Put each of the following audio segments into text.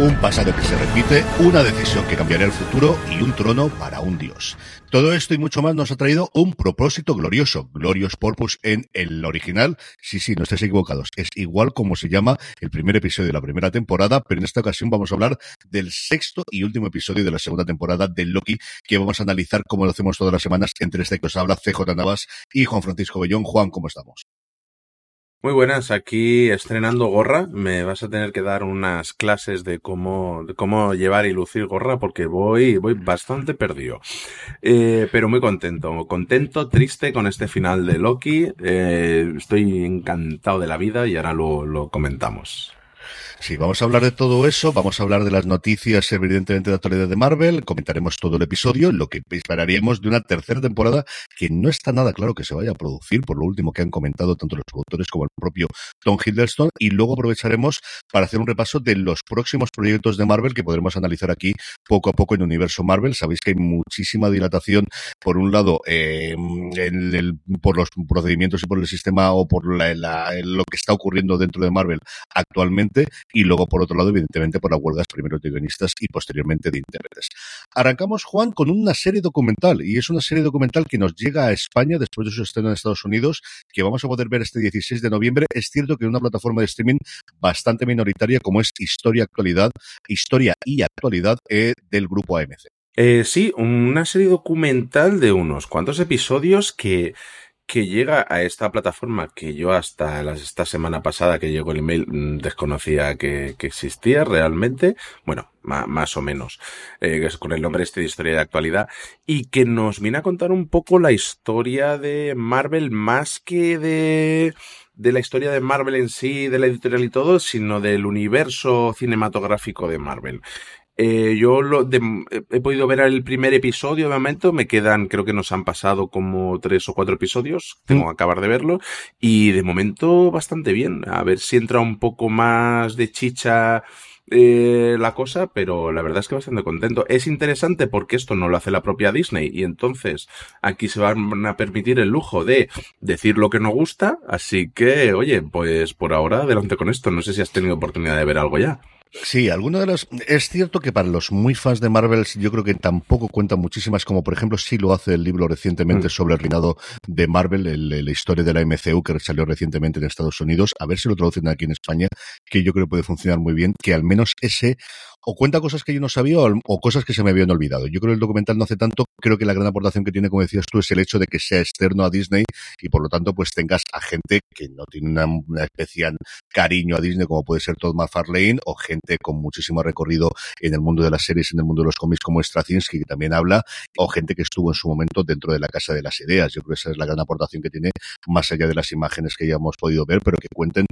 Un pasado que se repite, una decisión que cambiará el futuro y un trono para un dios. Todo esto y mucho más nos ha traído un propósito glorioso, Glorious Purpose en el original. Sí, sí, no estéis equivocados. Es igual como se llama el primer episodio de la primera temporada, pero en esta ocasión vamos a hablar del sexto y último episodio de la segunda temporada de Loki, que vamos a analizar como lo hacemos todas las semanas entre este que os habla CJ Navas y Juan Francisco Bellón. Juan, ¿cómo estamos? Muy buenas, aquí estrenando gorra. Me vas a tener que dar unas clases de cómo, de cómo llevar y lucir gorra porque voy, voy bastante perdido. Eh, pero muy contento, contento, triste con este final de Loki. Eh, estoy encantado de la vida y ahora lo, lo comentamos. Sí, vamos a hablar de todo eso, vamos a hablar de las noticias, evidentemente, de actualidad de Marvel, comentaremos todo el episodio, lo que esperaríamos de una tercera temporada que no está nada claro que se vaya a producir, por lo último que han comentado tanto los productores como el propio Tom Hiddleston, y luego aprovecharemos para hacer un repaso de los próximos proyectos de Marvel que podremos analizar aquí poco a poco en Universo Marvel. Sabéis que hay muchísima dilatación, por un lado, eh, en el- por los procedimientos y por el sistema o por la- la- lo que está ocurriendo dentro de Marvel actualmente, y luego, por otro lado, evidentemente, por las huelgas primero de guionistas y posteriormente de intérpretes. Arrancamos, Juan, con una serie documental, y es una serie documental que nos llega a España después de su estreno en Estados Unidos, que vamos a poder ver este 16 de noviembre. Es cierto que en una plataforma de streaming bastante minoritaria como es Historia Actualidad, Historia y Actualidad eh, del grupo AMC. Eh, sí, una serie documental de unos cuantos episodios que, que llega a esta plataforma que yo hasta las- esta semana pasada que llegó el email mm, desconocía que, que existía realmente. Bueno, ma- más o menos. eh, con el nombre este de historia de actualidad. Y que nos viene a contar un poco la historia de Marvel más que de de la historia de Marvel en sí, de la editorial y todo, sino del universo cinematográfico de Marvel. Eh, yo lo de- he podido ver el primer episodio de momento, me quedan, creo que nos han pasado como tres o cuatro episodios, tengo que acabar de verlo, y de momento bastante bien, a ver si entra un poco más de chicha eh, la cosa, pero la verdad es que bastante contento. Es interesante porque esto no lo hace la propia Disney, y entonces aquí se van a permitir el lujo de decir lo que no gusta, así que, oye, pues por ahora adelante con esto, no sé si has tenido oportunidad de ver algo ya. Sí, alguna de las. Es cierto que para los muy fans de Marvel, yo creo que tampoco cuentan muchísimas, como por ejemplo, sí lo hace el libro recientemente Mm. sobre el reinado de Marvel, el- la historia de la MCU que salió recientemente en Estados Unidos. A ver si lo traducen aquí en España, que yo creo que puede funcionar muy bien, que al menos ese o cuenta cosas que yo no sabía o, cosas que se me habían olvidado. Yo creo que el documental no hace tanto, creo que la gran aportación que tiene, como decías tú, es el hecho de que sea externo a Disney y por lo tanto pues tengas a gente que no tiene una, una especial cariño a Disney como puede ser Todd McFarlane o gente con muchísimo recorrido en el mundo de las series, en el mundo de los cómics como Straczynski que también habla o gente que estuvo en su momento dentro de la Casa de las Ideas. Yo creo que esa es la gran aportación que tiene más allá de las imágenes que ya hemos podido ver, pero que cuenten.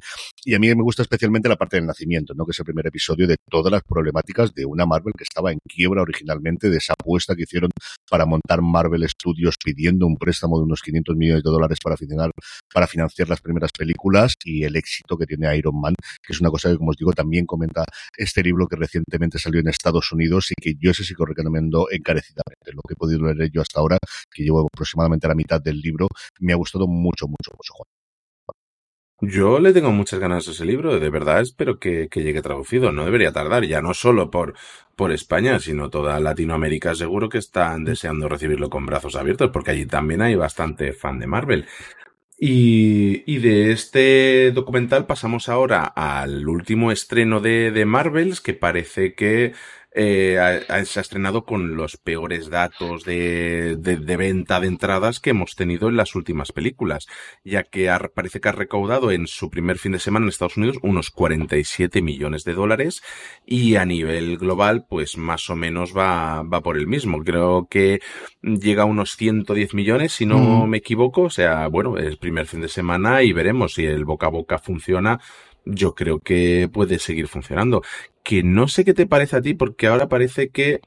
Y a mí me gusta especialmente la parte del nacimiento, ¿no? que es el primer episodio de todas las problemáticas de una Marvel que estaba en quiebra originalmente, de esa apuesta que hicieron para montar Marvel Studios pidiendo un préstamo de unos 500 millones de dólares para financiar, las primeras películas y el éxito que tiene Iron Man, que es una cosa que, como os digo, también comenta este libro que recientemente salió en Estados Unidos y que yo ese sí que os recomiendo encarecidamente. Lo que he podido leer yo hasta ahora, que llevo aproximadamente la mitad del libro, me ha gustado mucho, mucho, mucho, Juan. Yo le tengo muchas ganas a ese libro, de verdad espero que, que, llegue traducido, no debería tardar, ya no solo por, por España, sino toda Latinoamérica seguro que están deseando recibirlo con brazos abiertos, porque allí también hay bastante fan de Marvel. Y, y de este documental pasamos ahora al último estreno de, de Marvels, que parece que eh, ha, se ha estrenado con los peores datos de, de, de, venta de entradas que hemos tenido en las últimas películas, ya que ha, parece que ha recaudado en su primer fin de semana en Estados Unidos unos 47 millones de dólares y a nivel global pues más o menos va, va por el mismo. Creo que llega a unos 110 millones si no mm. me equivoco, o sea, bueno, es primer fin de semana y veremos si el boca a boca funciona yo creo que puede seguir funcionando. Que no sé qué te parece a ti, porque ahora parece que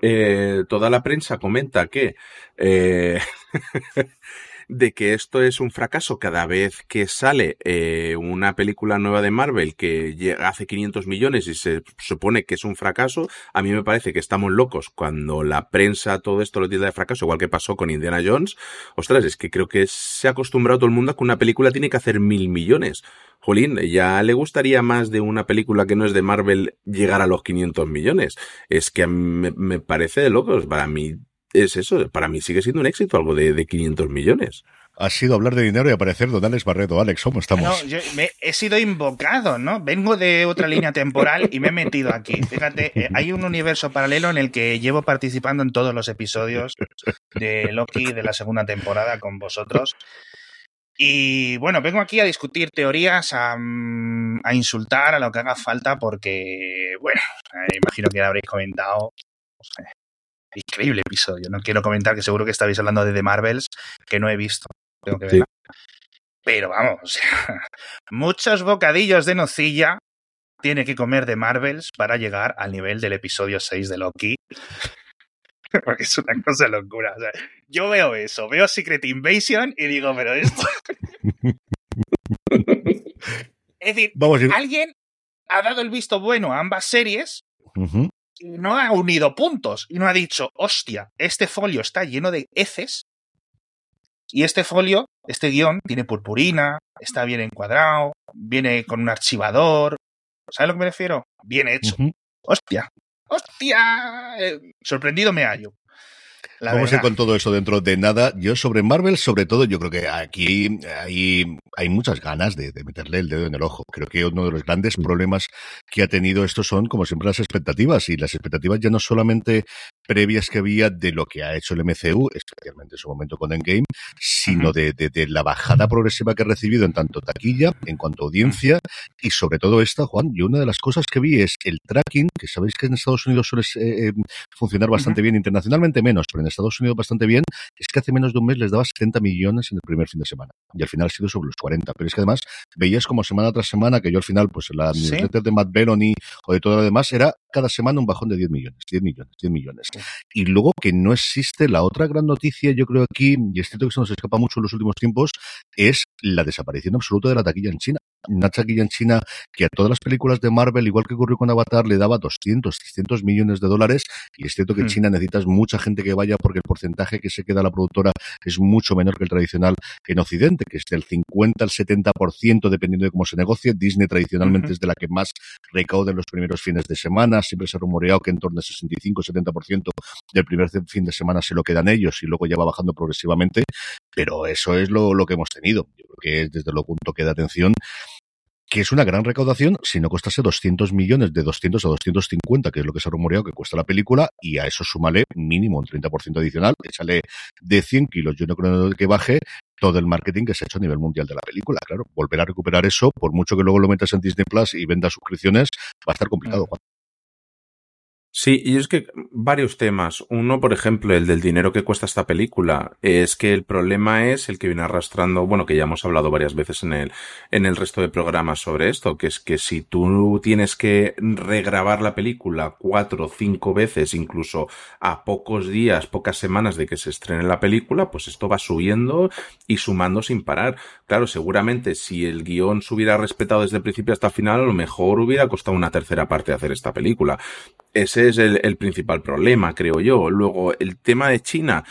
eh, toda la prensa comenta que eh, de que esto es un fracaso cada vez que sale eh, una película nueva de Marvel que hace 500 millones y se supone que es un fracaso, a mí me parece que estamos locos cuando la prensa todo esto lo tilda de fracaso, igual que pasó con Indiana Jones. Ostras, es que creo que se ha acostumbrado todo el mundo a que una película tiene que hacer mil millones. Jolín, ya le gustaría más de una película que no es de Marvel llegar a los 500 millones. Es que me, me parece de locos. Para mí es eso, para mí sigue siendo un éxito, algo de, de 500 millones. Ha sido hablar de dinero y aparecer Don Alex Barredo. Alex, ¿cómo estamos? No, yo me, he sido invocado, ¿no? Vengo de otra línea temporal y me he metido aquí. Fíjate, eh, hay un universo paralelo en el que llevo participando en todos los episodios de Loki de la segunda temporada con vosotros. Y bueno, vengo aquí a discutir teorías, a, a insultar, a lo que haga falta, porque, bueno, eh, imagino que habréis comentado. Increíble episodio. No quiero comentar que seguro que estabais hablando de The Marvels, que no he visto. Tengo que verla. Sí. Pero vamos, o sea, muchos bocadillos de nocilla tiene que comer de Marvels para llegar al nivel del episodio 6 de Loki. Porque es una cosa locura. O sea, yo veo eso, veo Secret Invasion y digo, pero esto. es decir, Vamos alguien ha dado el visto bueno a ambas series uh -huh no ha unido puntos y no ha dicho, hostia, este folio está lleno de heces y este folio, este guion, tiene purpurina, está bien encuadrado, viene con un archivador. ¿Sabes a lo que me refiero? Bien hecho. Uh -huh. Hostia, hostia, eh, sorprendido me hallo. La Vamos verdad. a ir con todo eso dentro de nada. Yo sobre Marvel, sobre todo, yo creo que aquí hay, hay muchas ganas de, de, meterle el dedo en el ojo. Creo que uno de los grandes problemas que ha tenido esto son, como siempre, las expectativas. Y las expectativas ya no solamente previas que había de lo que ha hecho el MCU, especialmente en su momento con Endgame, sino de, de, de, la bajada progresiva que ha recibido en tanto taquilla, en cuanto a audiencia, y sobre todo esta, Juan, yo una de las cosas que vi es el tracking, que sabéis que en Estados Unidos suele eh, funcionar bastante uh -huh. bien, internacionalmente menos, pero en Estados Unidos bastante bien, es que hace menos de un mes les daba 70 millones en el primer fin de semana. Y al final ha sido sobre los 40. Pero es que además veías como semana tras semana que yo al final, pues la ¿Sí? newsletter de Matt Belloni o de todo lo demás, era cada semana un bajón de 10 millones, 10 millones, 10 millones. Y luego que no existe la otra gran noticia, yo creo aquí, y es cierto que se nos escapa mucho en los últimos tiempos, es la desaparición absoluta de la taquilla en China una taquilla en China que a todas las películas de Marvel, igual que ocurrió con Avatar, le daba 200, 300 millones de dólares. Y es cierto que en China necesitas mucha gente que vaya porque el porcentaje que se queda la productora es mucho menor que el tradicional en Occidente, que es del 50 al 70%, dependiendo de cómo se negocie. Disney tradicionalmente es de la que más recauda en los primeros fines de semana. Siempre se ha rumoreado que en torno al 65-70% del primer fin de semana se lo quedan ellos y luego ya va bajando progresivamente. Pero eso es lo, lo que hemos tenido. Yo creo que es desde lo punto que da atención que es una gran recaudación si no costase 200 millones de 200 a 250, que es lo que se ha rumoreado que cuesta la película, y a eso súmale mínimo un 30% adicional, échale de 100 kilos, yo no creo que baje todo el marketing que se ha hecho a nivel mundial de la película. Claro, volver a recuperar eso, por mucho que luego lo metas en Disney Plus y vendas suscripciones, va a estar complicado, Juan. Sí, y es que varios temas. Uno, por ejemplo, el del dinero que cuesta esta película. Es que el problema es el que viene arrastrando, bueno, que ya hemos hablado varias veces en el, en el resto de programas sobre esto, que es que si tú tienes que regrabar la película cuatro o cinco veces, incluso a pocos días, pocas semanas de que se estrene la película, pues esto va subiendo y sumando sin parar. Claro, seguramente si el guion se hubiera respetado desde el principio hasta el final, a lo mejor hubiera costado una tercera parte hacer esta película. Ese es el, el, principal problema, creo yo. Luego, el tema de China.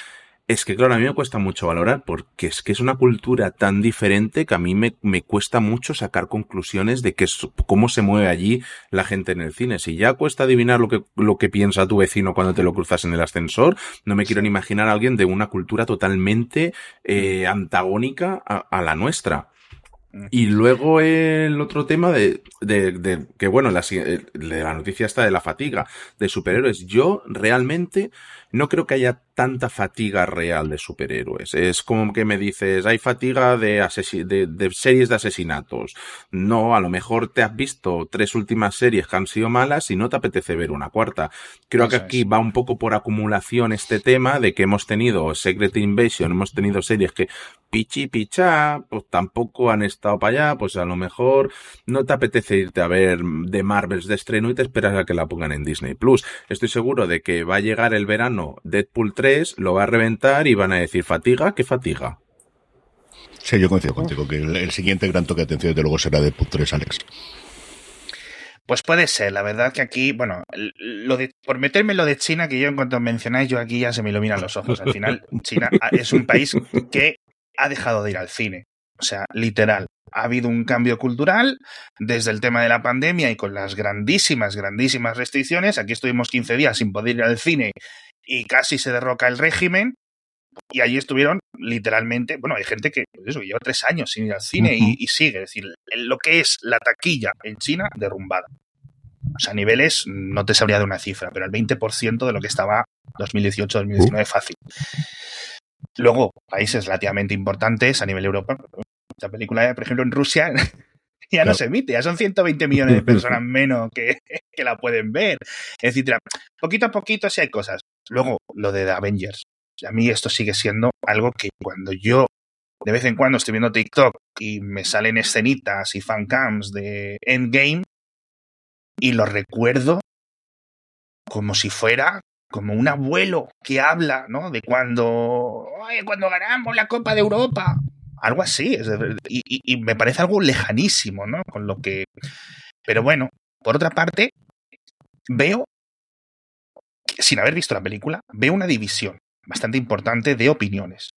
Es que, claro, a mí me cuesta mucho valorar porque es que es una cultura tan diferente que a mí me, me cuesta mucho sacar conclusiones de que cómo se mueve allí la gente en el cine. Si ya cuesta adivinar lo que, lo que piensa tu vecino cuando te lo cruzas en el ascensor, no me quiero ni imaginar a alguien de una cultura totalmente eh, antagónica a, a la nuestra. Y luego el otro tema de, de, de que bueno, la, de la noticia está de la fatiga de superhéroes. Yo realmente no creo que haya tanta fatiga real de superhéroes. Es como que me dices, hay fatiga de, de, de, series de asesinatos. No, a lo mejor te has visto tres últimas series que han sido malas y no te apetece ver una cuarta. Creo Eso que aquí es. va un poco por acumulación este tema de que hemos tenido Secret Invasion, hemos tenido series que pichi picha, pues tampoco han estado para allá, pues a lo mejor no te apetece irte a ver de Marvels de estreno y te esperas a que la pongan en Disney Plus. Estoy seguro de que va a llegar el verano Deadpool 3, lo va a reventar y van a decir fatiga, ¿qué fatiga? Sí, yo coincido contigo que el, el siguiente gran toque de atención de luego será Deadpool 3, Alex. Pues puede ser, la verdad que aquí, bueno, lo de, por meterme lo de China, que yo en cuanto mencionáis, yo aquí ya se me iluminan los ojos. Al final, China es un país que ha dejado de ir al cine. O sea, literal. Ha habido un cambio cultural desde el tema de la pandemia y con las grandísimas, grandísimas restricciones. Aquí estuvimos 15 días sin poder ir al cine y casi se derroca el régimen. Y allí estuvieron literalmente, bueno, hay gente que pues eso, lleva tres años sin ir al cine uh -huh. y, y, sigue. Es decir, lo que es la taquilla en China derrumbada. O sea, a niveles, no te sabría de una cifra, pero el 20% de lo que estaba 2018-2019 uh. fácil. Luego, países relativamente importantes a nivel Europa. Esta película, por ejemplo, en Rusia ya no se emite, ya son 120 millones de personas menos que, que la pueden ver, etcétera. Poquito a poquito sí hay cosas. Luego, lo de The Avengers. A mí esto sigue siendo algo que cuando yo de vez en cuando estoy viendo TikTok y me salen escenitas y fancams de Endgame y lo recuerdo como si fuera como un abuelo que habla, ¿no? De cuando, Ay, cuando ganamos la Copa de Europa. Algo así. Y, y, me parece algo lejanísimo, ¿no? Con lo que. Pero bueno, por otra parte, veo, sin haber visto la película, veo una división bastante importante de opiniones.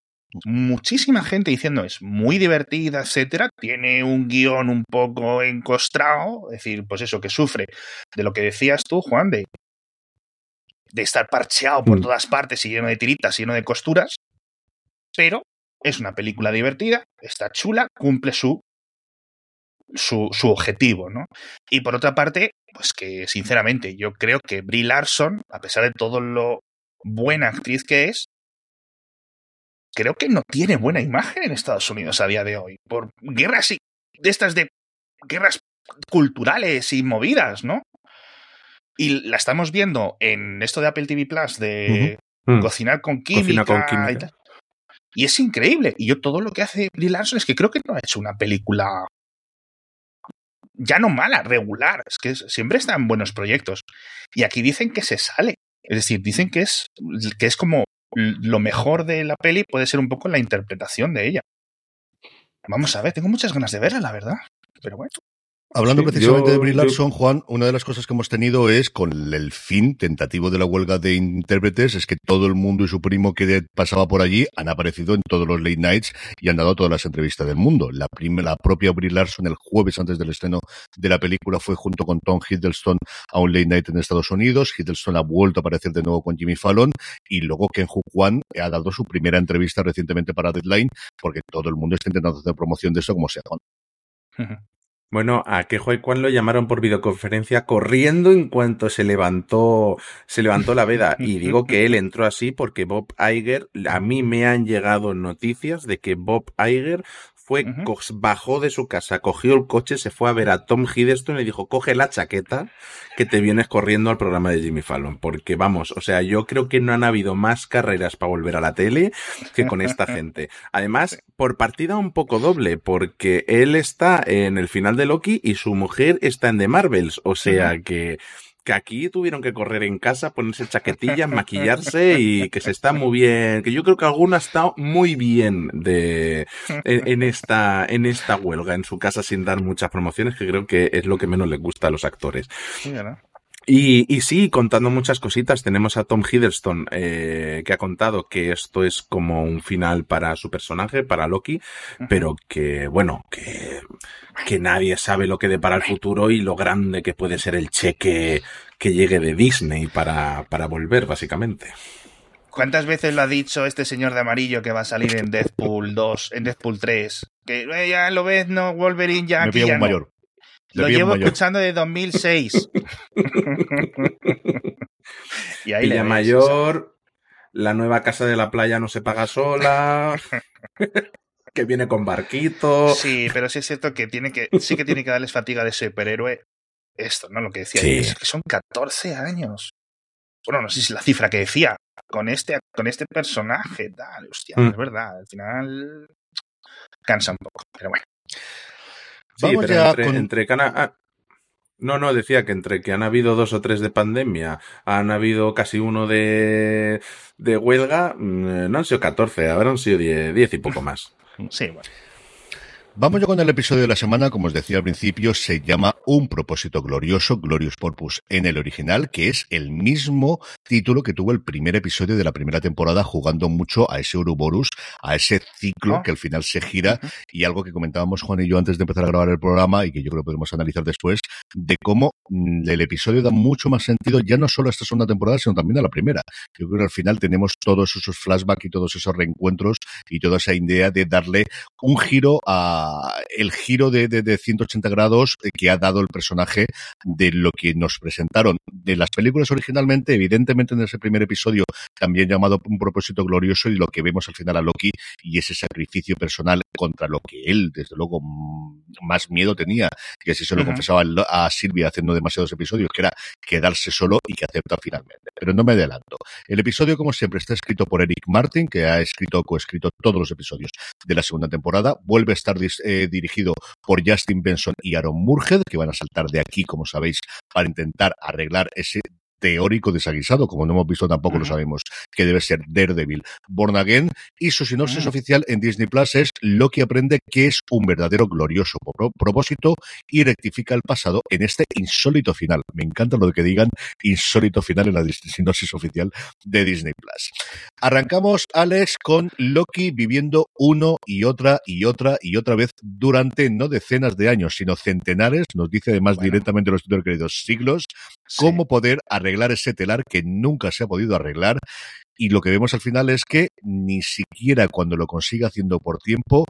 Muchísima gente diciendo es muy divertida, etcétera. Tiene un guion un poco encostrado, es decir, pues eso que sufre de lo que decías tú, Juan, de de estar parcheado por todas partes y lleno de tiritas y lleno de costuras, pero es una película divertida, está chula, cumple su, su, su objetivo, ¿no? Y por otra parte, pues que sinceramente yo creo que Brie Larson, a pesar de todo lo buena actriz que es, creo que no tiene buena imagen en Estados Unidos a día de hoy, por guerras y de estas de guerras culturales y movidas, ¿no? Y la estamos viendo en esto de Apple TV Plus de uh -huh. cocinar con química, Cocina con química. Y, y, es increíble. Y yo todo lo que hace Brie Larson es que creo que no ha hecho una película ya no mala, regular. Es que siempre está en buenos proyectos. Y aquí dicen que se sale. Es decir, dicen que es, que es como lo mejor de la peli puede ser un poco la interpretación de ella. Vamos a ver, tengo muchas ganas de verla, la verdad. Pero bueno. Hablando sí, precisamente yo, de Brie Larson, yo... Juan, una de las cosas que hemos tenido es con el fin tentativo de la huelga de intérpretes, es que todo el mundo y su primo que pasaba por allí han aparecido en todos los late nights y han dado todas las entrevistas del mundo. La, la propia Brie Larson el jueves antes del estreno de la película fue junto con Tom Hiddleston a un late night en Estados Unidos. Hiddleston ha vuelto a aparecer de nuevo con Jimmy Fallon y luego Ken Hu Kwan ha dado su primera entrevista recientemente para Deadline porque todo el mundo está intentando hacer promoción de eso como sea. Bueno, a que Kwan lo llamaron por videoconferencia corriendo en cuanto se levantó, se levantó la veda. Y digo que él entró así porque Bob Iger, a mí me han llegado noticias de que Bob Iger fue, Ujú. bajó de su casa, cogió el coche, se fue a ver a Tom Hiddleston y le dijo, coge la chaqueta que te vienes corriendo al programa de Jimmy Fallon. Porque vamos, o sea, yo creo que no han habido más carreras para volver a la tele que con esta gente. Además, por partida un poco doble, porque él está en el final de Loki y su mujer está en The Marvels. O sea que que aquí tuvieron que correr en casa, ponerse chaquetillas, maquillarse y que se está muy bien, que yo creo que alguno ha estado muy bien de en, esta en esta huelga en su casa sin dar muchas promociones, que creo que es lo que menos les gusta a los actores. Y, y sí, contando muchas cositas, tenemos a Tom Hiddleston eh, que ha contado que esto es como un final para su personaje, para Loki, pero que, bueno, que, que nadie sabe lo que depara el futuro y lo grande que puede ser el cheque que llegue de Disney para, para volver, básicamente. ¿Cuántas veces lo ha dicho este señor de amarillo que va a salir en Deadpool 2, en Deadpool 3? Que eh, ya lo ves, no, Wolverine ya Me aquí ya un no. mayor. Lo llevo mayor. escuchando de 2006. y ahí Villa Mayor, la nueva casa de la playa no se paga sola, que viene con barquito. Sí, pero sí es cierto que tiene que sí que tiene que darles fatiga de superhéroe. Esto, ¿no? Lo que decía, Sí. es que son 14 años. Bueno, no sé si es la cifra que decía. Con este, con este personaje, tal, hostia, Mm. es verdad. Al final cansa un poco, pero bueno. Sí, Vamos pero ya entre, con- entre ah, no, no, decía que entre que han habido dos o tres de pandemia, han habido casi uno de, de huelga, mm, no han sido 14, habrán sido 10, 10 y poco más. Sí, bueno. Vamos ya con el episodio de la semana, como os decía al principio, se llama Un propósito glorioso, Glorious Purpose en el original, que es el mismo título que tuvo el primer episodio de la primera temporada, jugando mucho a ese Ouroboros, a ese ciclo que al final se gira, y algo que comentábamos Juan y yo antes de empezar a grabar el programa, y que yo creo que podemos analizar después, de cómo mm, el episodio da mucho más sentido ya no solo a esta segunda temporada, sino también a la primera. Yo creo que al final tenemos todos esos flashbacks y todos esos reencuentros y toda esa idea de darle un giro a el giro de, de, de 180 grados que ha dado el personaje de lo que nos presentaron de las películas originalmente, evidentemente en ese primer episodio también llamado Un propósito glorioso y lo que vemos al final a Loki y ese sacrificio personal contra lo que él desde luego mm, más miedo tenía y así se lo confesaba a Silvia haciendo demasiados episodios que era quedarse solo y que acepta finalmente. Pero no me adelanto. El episodio como siempre está escrito por Eric Martin que ha escrito coescrito todos los episodios de la segunda temporada. Vuelve a estar eh, dirigido por Justin Benson y Aaron Murhead, que van a saltar de aquí, como sabéis, para intentar arreglar ese teórico desaguisado, como no hemos visto tampoco lo sabemos, que debe ser Daredevil Born Again, y su sinopsis Mm. oficial en Disney Plus es Loki aprende que es un verdadero glorioso pro- propósito y rectifica el pasado en este insólito final. Me encanta lo de que digan insólito final en la sinopsis oficial de Disney Plus. Arrancamos, Alex, con Loki viviendo uno y otra y otra y otra vez durante no decenas de años, sino centenares, nos dice además Bueno. directamente los tutores queridos, siglos, Sí. cómo poder arreglar ese telar que nunca se ha podido arreglar. Y lo que vemos al final es que ni siquiera cuando lo consigue haciendo por tiempo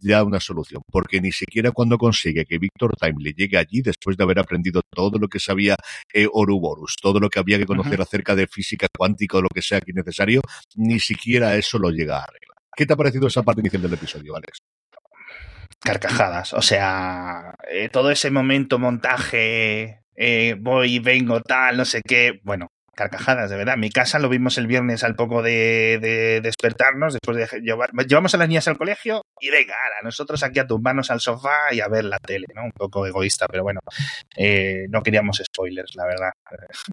da una solución, porque ni siquiera cuando consigue que Víctor Time le llegue allí después de haber aprendido todo lo que sabía eh, Ouroboros, todo lo que había que conocer acerca de física cuántica o lo que sea que necesario, ni siquiera eso lo llega a arreglar. ¿Qué te ha parecido esa parte inicial del episodio, Alex? carcajadas. O sea, eh, todo ese momento, montaje, eh, voy vengo, tal, no sé qué. Bueno, carcajadas, de verdad. Mi casa lo vimos el viernes al poco de, de despertarnos, después de llevar. Llevamos a las niñas al colegio y venga, ahora, nosotros aquí a tumbarnos al sofá y a ver la tele, ¿no? Un poco egoísta, pero bueno, eh, no queríamos spoilers, la verdad.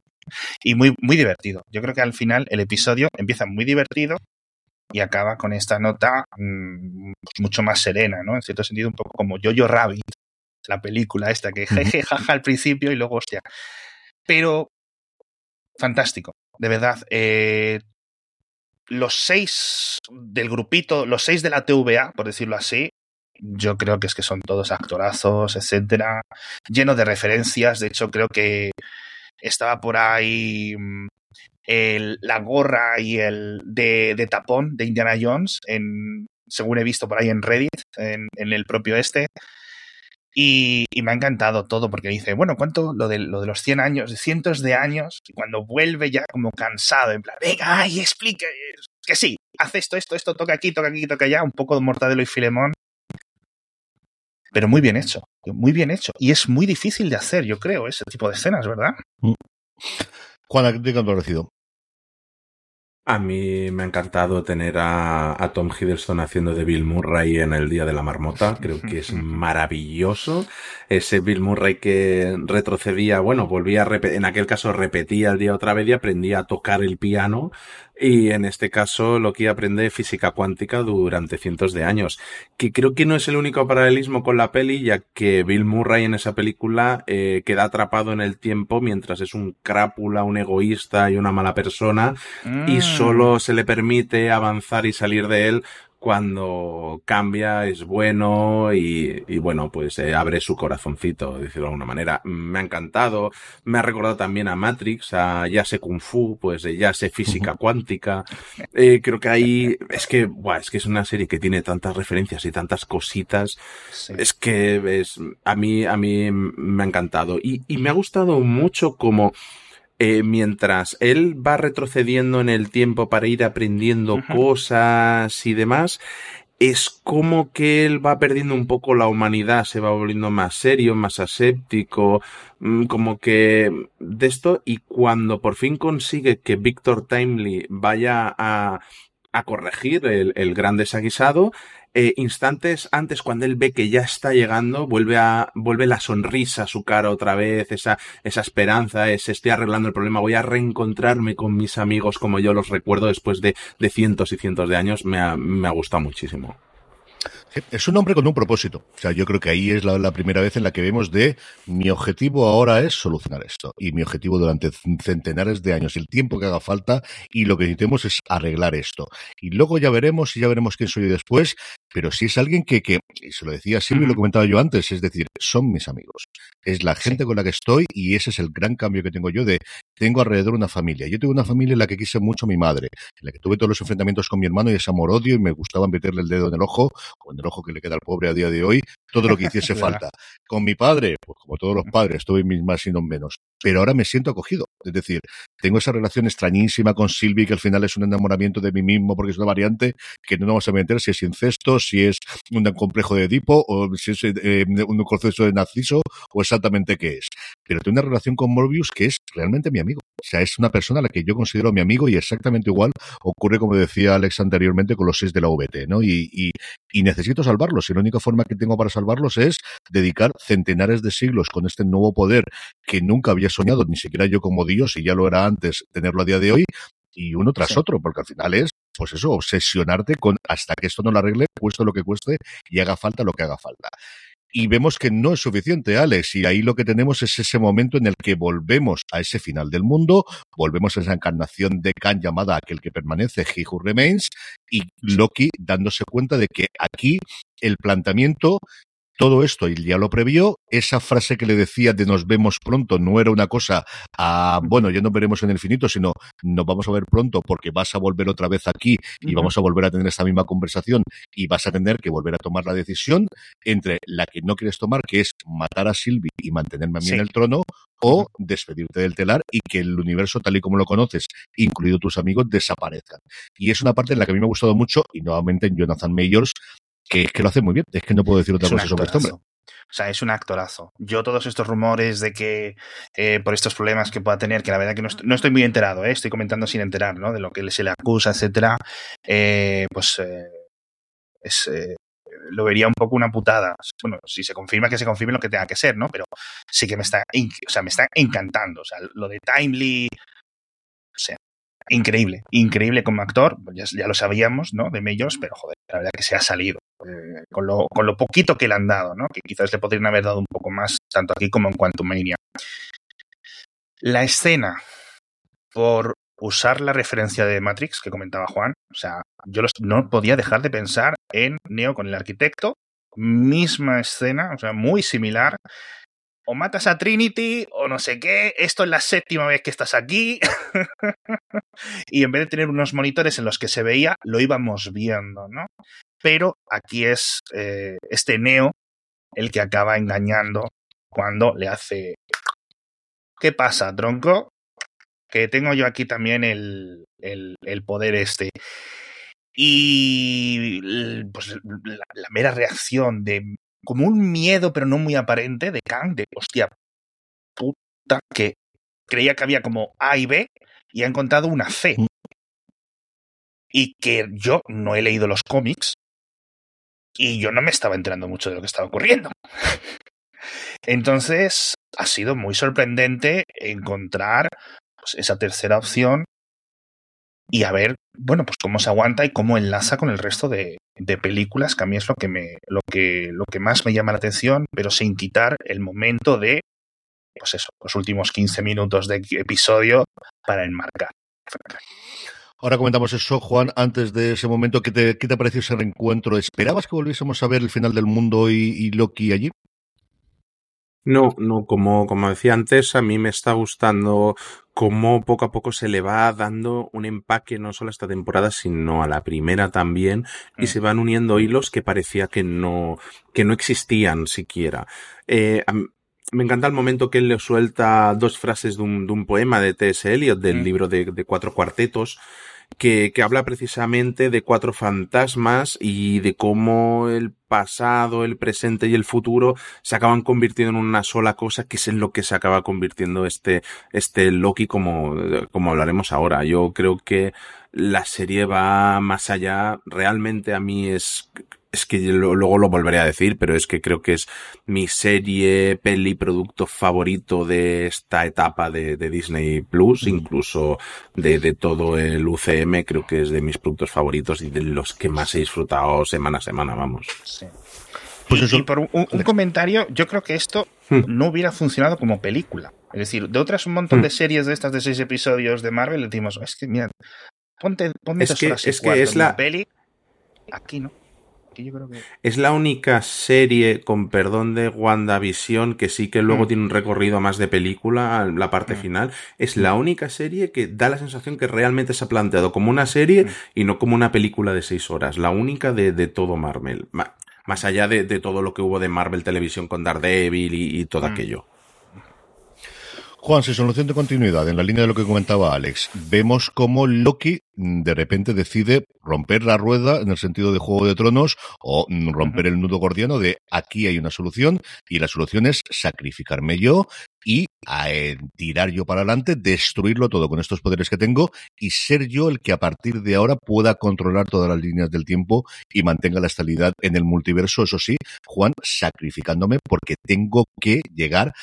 Y muy, muy divertido. Yo creo que al final el episodio empieza muy divertido y acaba con esta nota mm, mucho más serena, ¿no? En cierto sentido, un poco como Jojo Rabbit, la película esta que jeje, jaja al principio y luego, hostia. Pero fantástico, de verdad. Eh, los seis del grupito, los seis de la TVA, por decirlo así, yo creo que es que son todos actorazos, etcétera, lleno de referencias. De hecho, creo que estaba por ahí mm, el- la gorra y el de, de tapón de Indiana Jones, en, según he visto por ahí en Reddit, en, en el propio este. Y, y me ha encantado todo porque dice, bueno, ¿cuánto? Lo de, lo de los 100 años, de cientos de años, y cuando vuelve ya como cansado, en plan, venga, ay, explique, que sí, hace esto, esto, esto, toca aquí, toca aquí, toca allá, un poco de Mortadelo y Filemón, pero muy bien hecho, muy bien hecho. Y es muy difícil de hacer, yo creo, ese tipo de escenas, ¿verdad? Juan, ¿a qué te ha parecido? A mí me ha encantado tener a, a, Tom Hiddleston haciendo de Bill Murray en el Día de la Marmota. Creo que es maravilloso. Ese Bill Murray que retrocedía, bueno, volvía a repetir, en aquel caso repetía el día otra vez y aprendía a tocar el piano y en este caso lo que aprende física cuántica durante cientos de años. Que creo que no es el único paralelismo con la peli, ya que Bill Murray en esa película eh, queda atrapado en el tiempo mientras es un crápula, un egoísta y una mala persona, y Mm. solo se le permite avanzar y salir de él cuando cambia, es bueno y, y bueno, pues eh, abre su corazoncito, decirlo de alguna manera. Me ha encantado, me ha recordado también a Matrix, a Ya sé Kung Fu, pues eh, Ya sé Física Cuántica. Eh, creo que ahí, es que, buah, es que es una serie que tiene tantas referencias y tantas cositas. Sí. Es que es, a mí, a mí me ha encantado y, y me ha gustado mucho como eh, mientras él va retrocediendo en el tiempo para ir aprendiendo cosas y demás, es como que él va perdiendo un poco la humanidad, se va volviendo más serio, más aséptico, mm, como que de esto, y cuando por fin consigue que Victor Timely vaya a, a corregir el, el gran desaguisado, eh, instantes antes, cuando él ve que ya está llegando, vuelve a, vuelve la sonrisa a su cara otra vez, esa, esa esperanza, ese estoy arreglando el problema, voy a reencontrarme con mis amigos como yo los recuerdo después de, de cientos y cientos de años, me ha, me ha gustado muchísimo. Es un hombre con un propósito. O sea, yo creo que ahí es la, la, primera vez en la que vemos de mi objetivo ahora es solucionar esto. Y mi objetivo durante centenares de años, el tiempo que haga falta, y lo que necesitemos es arreglar esto. Y luego ya veremos y ya veremos quién soy yo después. Pero si es alguien que, que y se lo decía Silvio, lo comentaba yo antes, es decir, son mis amigos. Es la gente con la que estoy y ese es el gran cambio que tengo yo de tengo alrededor una familia. Yo tengo una familia en la que quise mucho a mi madre, en la que tuve todos los enfrentamientos con mi hermano y ese amor-odio y me gustaba meterle el dedo en el ojo, en el ojo que le queda al pobre a día de hoy, todo lo que hiciese falta. Con mi padre, pues como todos los padres, tuve mis más y no menos. Pero ahora me siento acogido. Es decir, tengo esa relación extrañísima con Silvi, que al final es un enamoramiento de mí mismo porque es una variante que no vamos a meter si es incesto, si es un complejo de Edipo, o si es eh, un proceso de Narciso, o exactamente qué es. Pero tengo una relación con Morbius que es realmente mi amigo. O sea, es una persona a la que yo considero mi amigo y exactamente igual ocurre, como decía Alex anteriormente, con los seis de la VT, ¿no? Y necesito salvarlos. Y la única forma que tengo para salvarlos es dedicar centenares de siglos con este nuevo poder que nunca había soñado, ni siquiera yo como Dios, y ya lo era antes, tenerlo a día de hoy, y uno tras sí. otro, porque al final es, pues eso, obsesionarte con hasta que esto no lo arregle, cueste lo que cueste, y haga falta lo que haga falta y vemos que no es suficiente, Alex, y ahí lo que tenemos es ese momento en el que volvemos a ese final del mundo, volvemos a esa encarnación de Khan llamada aquel que permanece, He Who Remains, y Loki dándose cuenta de que aquí el planteamiento todo esto, y ya lo previó, esa frase que le decía de nos vemos pronto no era una cosa a, bueno, ya nos veremos en el infinito, sino nos vamos a ver pronto porque vas a volver otra vez aquí y vamos a volver a tener esta misma conversación y vas a tener que volver a tomar la decisión entre la que no quieres tomar, que es matar a Sylvie y mantenerme a mí sí. en el trono, o despedirte del telar y que el universo tal y como lo conoces, incluido tus amigos, desaparezcan. Y es una parte en la que a mí me ha gustado mucho y nuevamente en Jonathan Mayors que es que lo hace muy bien. Es que no puedo decir otra cosa sobre este hombre. O sea, es un actorazo. Yo todos estos rumores de que eh, por estos problemas que pueda tener, que la verdad que no estoy, no estoy muy enterado, ¿eh? estoy comentando sin enterar, ¿no? De lo que se le acusa, etcétera. Eh, pues es, lo vería un poco una putada. Bueno, si se confirma que se confirme lo que tenga que ser, ¿no? Pero sí que me está, o sea, me está encantando. O sea, lo de Timely, o sea, increíble, increíble como actor, ya, ya, lo sabíamos, ¿no? De Mellos, pero joder, la verdad que se ha salido. Eh, con, lo, con, lo, poquito que le han dado, ¿no? Que quizás le podrían haber dado un poco más, tanto aquí como en Quantum Mania. La escena, por usar la referencia de Matrix que comentaba Juan, o sea, yo no podía dejar de pensar en Neo con el arquitecto, misma escena, o sea, muy similar, o matas a Trinity o no sé qué, esto es la séptima vez que estás aquí. y en vez de tener unos monitores en los que se veía, lo íbamos viendo, ¿no? Pero aquí es eh, este Neo el que acaba engañando cuando le hace... ¿Qué pasa, tronco? Que tengo yo aquí también el, el, el poder este. Y pues la, la, mera reacción de como un miedo, pero no muy aparente, de Kang, de hostia puta, que creía que había como A y B y ha encontrado una C. Mm. Y que yo no he leído los cómics y yo no me estaba enterando mucho de lo que estaba ocurriendo. Entonces, ha sido muy sorprendente encontrar pues, esa tercera opción y a ver, bueno, pues cómo se aguanta y cómo enlaza con el resto de, de, películas, que a mí es lo que me, lo que, lo que más me llama la atención, pero sin quitar el momento de, pues eso, los últimos 15 minutos de episodio para enmarcar. Ahora comentamos eso, Juan, antes de ese momento, ¿qué te, qué te pareció ese reencuentro? ¿Esperabas que volviésemos a ver el final del mundo y, y Loki allí? No, no, como, como decía antes, a mí me está gustando cómo poco a poco se le va dando un empaque no solo a esta temporada, sino a la primera también, y Mm. se van uniendo hilos que parecía que no, que no existían siquiera. Eh, me encanta el momento que él le suelta dos frases de un, de un poema de T.S. Eliot, del Mm. libro de, de cuatro cuartetos, que, que habla precisamente de cuatro fantasmas y de cómo el pasado, el presente y el futuro se acaban convirtiendo en una sola cosa, que es en lo que se acaba convirtiendo este, este Loki como, como hablaremos ahora. Yo creo que la serie va más allá. Realmente a mí es, es que lo- luego lo volveré a decir, pero es que creo que es mi serie, peli, producto favorito de esta etapa de, de Disney Plus, incluso de, de todo el UCM, creo que es de mis productos favoritos y de los que más he disfrutado semana a semana, vamos. Sí. Pues y, eso- y por un, un comentario, yo creo que esto Hmm. no hubiera funcionado como película. Es decir, de otras un montón Hmm. de series de estas de seis episodios de Marvel, le decimos, es que mira, ponte, ponme Es dos que- horas y es que cuarto es en la- peli. Aquí no. Aquí yo creo que. Es la única serie, con perdón de WandaVision, que sí que luego Mm. tiene un recorrido más de película, la parte Mm. final. Es la única serie que da la sensación que realmente se ha planteado como una serie Mm. y no como una película de seis horas. La única de, de todo Marvel. Ma- Más allá de, de todo lo que hubo de Marvel Televisión con Daredevil y, y todo Mm. aquello. Juan, sin solución de continuidad, en la línea de lo que comentaba Alex, vemos cómo Loki de repente decide romper la rueda en el sentido de Juego de Tronos o mm, romper el nudo gordiano de aquí hay una solución y la solución es sacrificarme yo y eh, tirar yo para adelante, destruirlo todo con estos poderes que tengo y ser yo el que a partir de ahora pueda controlar todas las líneas del tiempo y mantenga la estabilidad en el multiverso, eso sí, Juan, sacrificándome porque tengo que llegar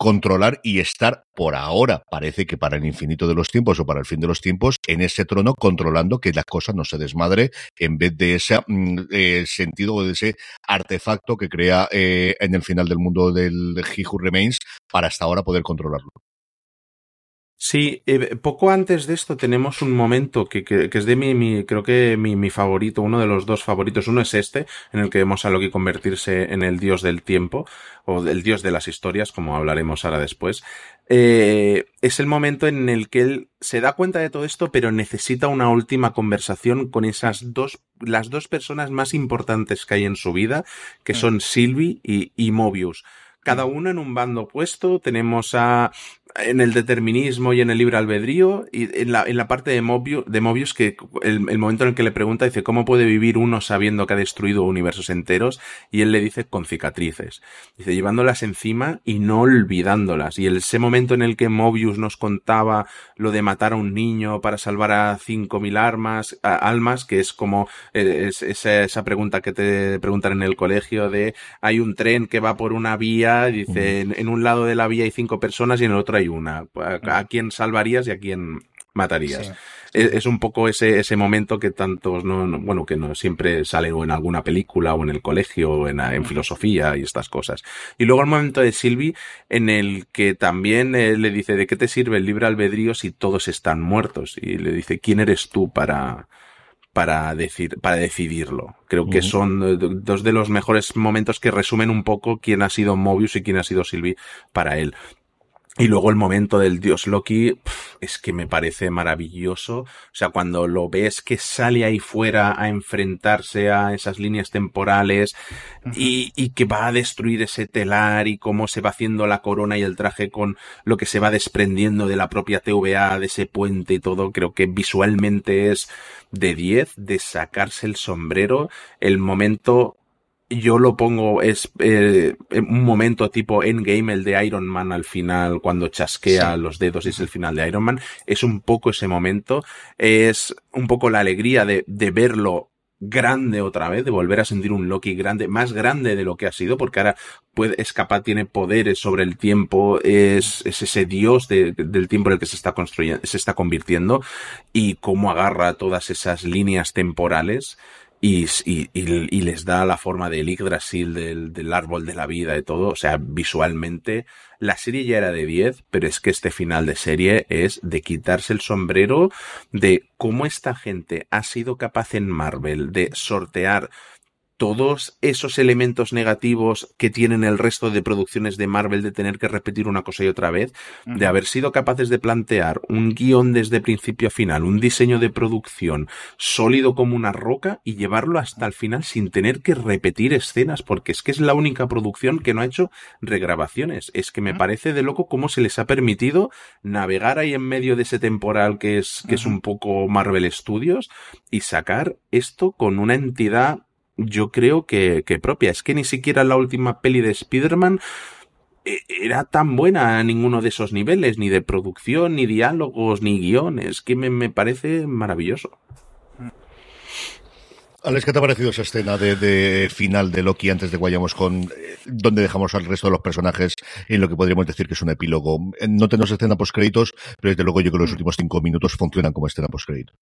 controlar y estar por ahora, parece que para el infinito de los tiempos o para el fin de los tiempos, en ese trono controlando que la cosa no se desmadre en vez de ese mm, eh, sentido o de ese artefacto que crea eh, en el final del mundo del He Remains para hasta ahora poder controlarlo. Sí, eh, poco antes de esto tenemos un momento que, que, que es de mi, mi creo que mi, mi, favorito, uno de los dos favoritos. Uno es este, en el que vemos a Loki convertirse en el dios del tiempo, o el dios de las historias, como hablaremos ahora después. Eh, es el momento en el que él se da cuenta de todo esto, pero necesita una última conversación con esas dos, las dos personas más importantes que hay en su vida, que son Sylvie y, y Mobius cada uno en un bando opuesto. Tenemos a en el determinismo y en el libre albedrío y en la, en la parte de Mobius, de Mobius que el, el, momento en el que le pregunta dice cómo puede vivir uno sabiendo que ha destruido universos enteros y él le dice con cicatrices dice llevándolas encima y no olvidándolas. Y ese momento en el que Mobius nos contaba lo de matar a un niño para salvar a cinco mil armas a, almas que es como eh, es, esa, esa pregunta que te preguntan en el colegio de hay un tren que va por una vía dice en, en un lado de la vía hay cinco personas y en el otro hay una. ¿A, a quién salvarías y a quién matarías? Sí. Es, es, un poco ese, ese momento que tantos, no, no, bueno, que no siempre sale o en alguna película o en el colegio o en, en filosofía y estas cosas. Y luego el momento de Sylvie en el que también eh, le dice, ¿de qué te sirve el libre albedrío si todos están muertos? Y le dice, ¿quién eres tú para, para, decir, para decidirlo. Creo que uh -huh. son dos de los mejores momentos que resumen un poco quién ha sido Mobius y quién ha sido Sylvie para él. Y luego el momento del dios Loki es que me parece maravilloso. O sea, cuando lo ves que sale ahí fuera a enfrentarse a esas líneas temporales uh -huh. y, y, que va a destruir ese telar y cómo se va haciendo la corona y el traje con lo que se va desprendiendo de la propia TVA, de ese puente y todo, creo que visualmente es de 10, de sacarse el sombrero. El momento yo lo pongo, es eh, un momento tipo Endgame, el de Iron Man al final, cuando chasquea los dedos y es el final de Iron Man. Es un poco ese momento. Es un poco la alegría de, de verlo grande otra vez, de volver a sentir un Loki grande, más grande de lo que ha sido, porque ahora puede, es capaz, tiene poderes sobre el tiempo, es, es ese dios de, del tiempo en el que se está construyendo, se está convirtiendo, y cómo agarra todas esas líneas temporales y, les da la forma del Yggdrasil, del, del árbol de la vida y todo. O sea, visualmente la serie ya era de 10, pero es que este final de serie es de quitarse el sombrero de cómo esta gente ha sido capaz en Marvel de sortear todos esos elementos negativos que tienen el resto de producciones de Marvel de tener que repetir una cosa y otra vez, de haber sido capaces de plantear un guion desde principio a final, un diseño de producción sólido como una roca y llevarlo hasta el final sin tener que repetir escenas, porque es que es la única producción que no ha hecho regrabaciones. Es que me parece de loco cómo se les ha permitido navegar ahí en medio de ese temporal que es, que es un poco Marvel Studios y sacar esto con una entidad yo creo que, que propia. Es que ni siquiera la última peli de Spider-Man eh, era tan buena a ninguno de esos niveles, ni de producción, ni diálogos, ni guiones, que me, me parece maravilloso. Alex, ¿qué te ha parecido esa escena de, de, final de Loki antes de que vayamos con eh, donde dejamos al resto de los personajes en lo que podríamos decir que es un epílogo? Eh, no tenemos escena post créditos, pero desde luego yo creo que los últimos cinco minutos funcionan como escena post créditos.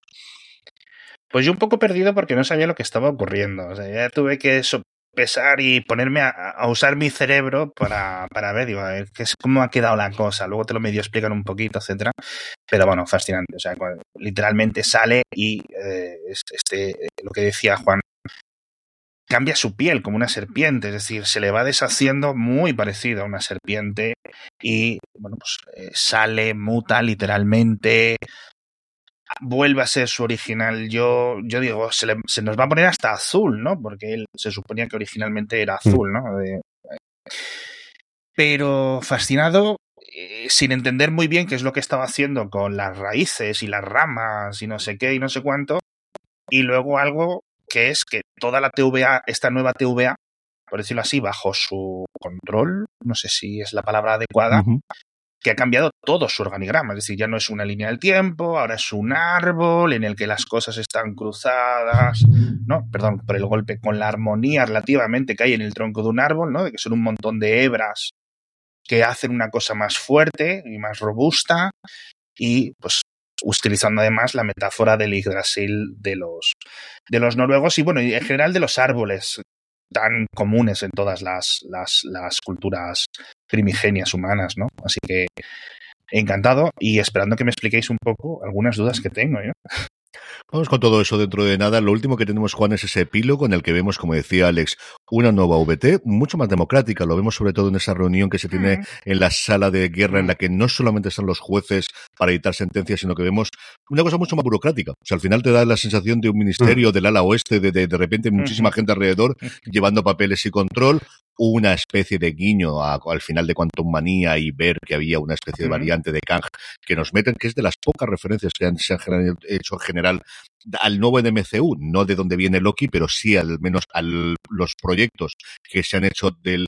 Pues yo un poco perdido porque no sabía lo que estaba ocurriendo. O sea, ya tuve que sopesar y ponerme a, usar mi cerebro para, para ver, digo, a ver qué es, cómo ha quedado la cosa. Luego te lo medio explican un poquito, etcétera. Pero bueno, fascinante. O sea, literalmente sale y eh, este, lo que decía Juan, cambia su piel como una serpiente, es decir, se le va deshaciendo muy parecido a una serpiente y, bueno, pues eh, sale, muta literalmente, vuelve a ser su original. Yo, yo digo, se, le, se, nos va a poner hasta azul, ¿no? Porque él se suponía que originalmente era azul, ¿no? De, pero fascinado, eh, sin entender muy bien qué es lo que estaba haciendo con las raíces y las ramas y no sé qué y no sé cuánto. Y luego algo que es que toda la TVA, esta nueva TVA, por decirlo así, bajo su control, no sé si es la palabra adecuada, uh -huh que ha cambiado todo su organigrama, es decir, ya no es una línea del tiempo, ahora es un árbol en el que las cosas están cruzadas, no, perdón, por el golpe, con la armonía relativamente que hay en el tronco de un árbol, ¿no? De que son un montón de hebras que hacen una cosa más fuerte y más robusta y pues utilizando además la metáfora del Yggdrasil de los, de los noruegos y bueno, en general de los árboles tan comunes en todas las, las, las culturas primigenias humanas, ¿no? Así que encantado y esperando que me expliquéis un poco algunas dudas que tengo. ¿eh? Vamos con todo eso dentro de nada. Lo último que tenemos, Juan, es ese epílogo en el que vemos, como decía Alex, una nueva VT, mucho más democrática. Lo vemos sobre todo en esa reunión que se tiene mm. en la sala de guerra, en la que no solamente están los jueces para dictar sentencias, sino que vemos una cosa mucho más burocrática. O sea, al final te da la sensación de un ministerio mm. del ala oeste, de, de, de repente muchísima mm. gente alrededor llevando papeles y control una especie de guiño a, al final de Quantum Manía y ver que había una especie de variante de Kang que nos meten, que es de las pocas referencias que han, se han hecho en general al nuevo NMCU, no de donde viene Loki, pero sí al menos a los proyectos que se han hecho del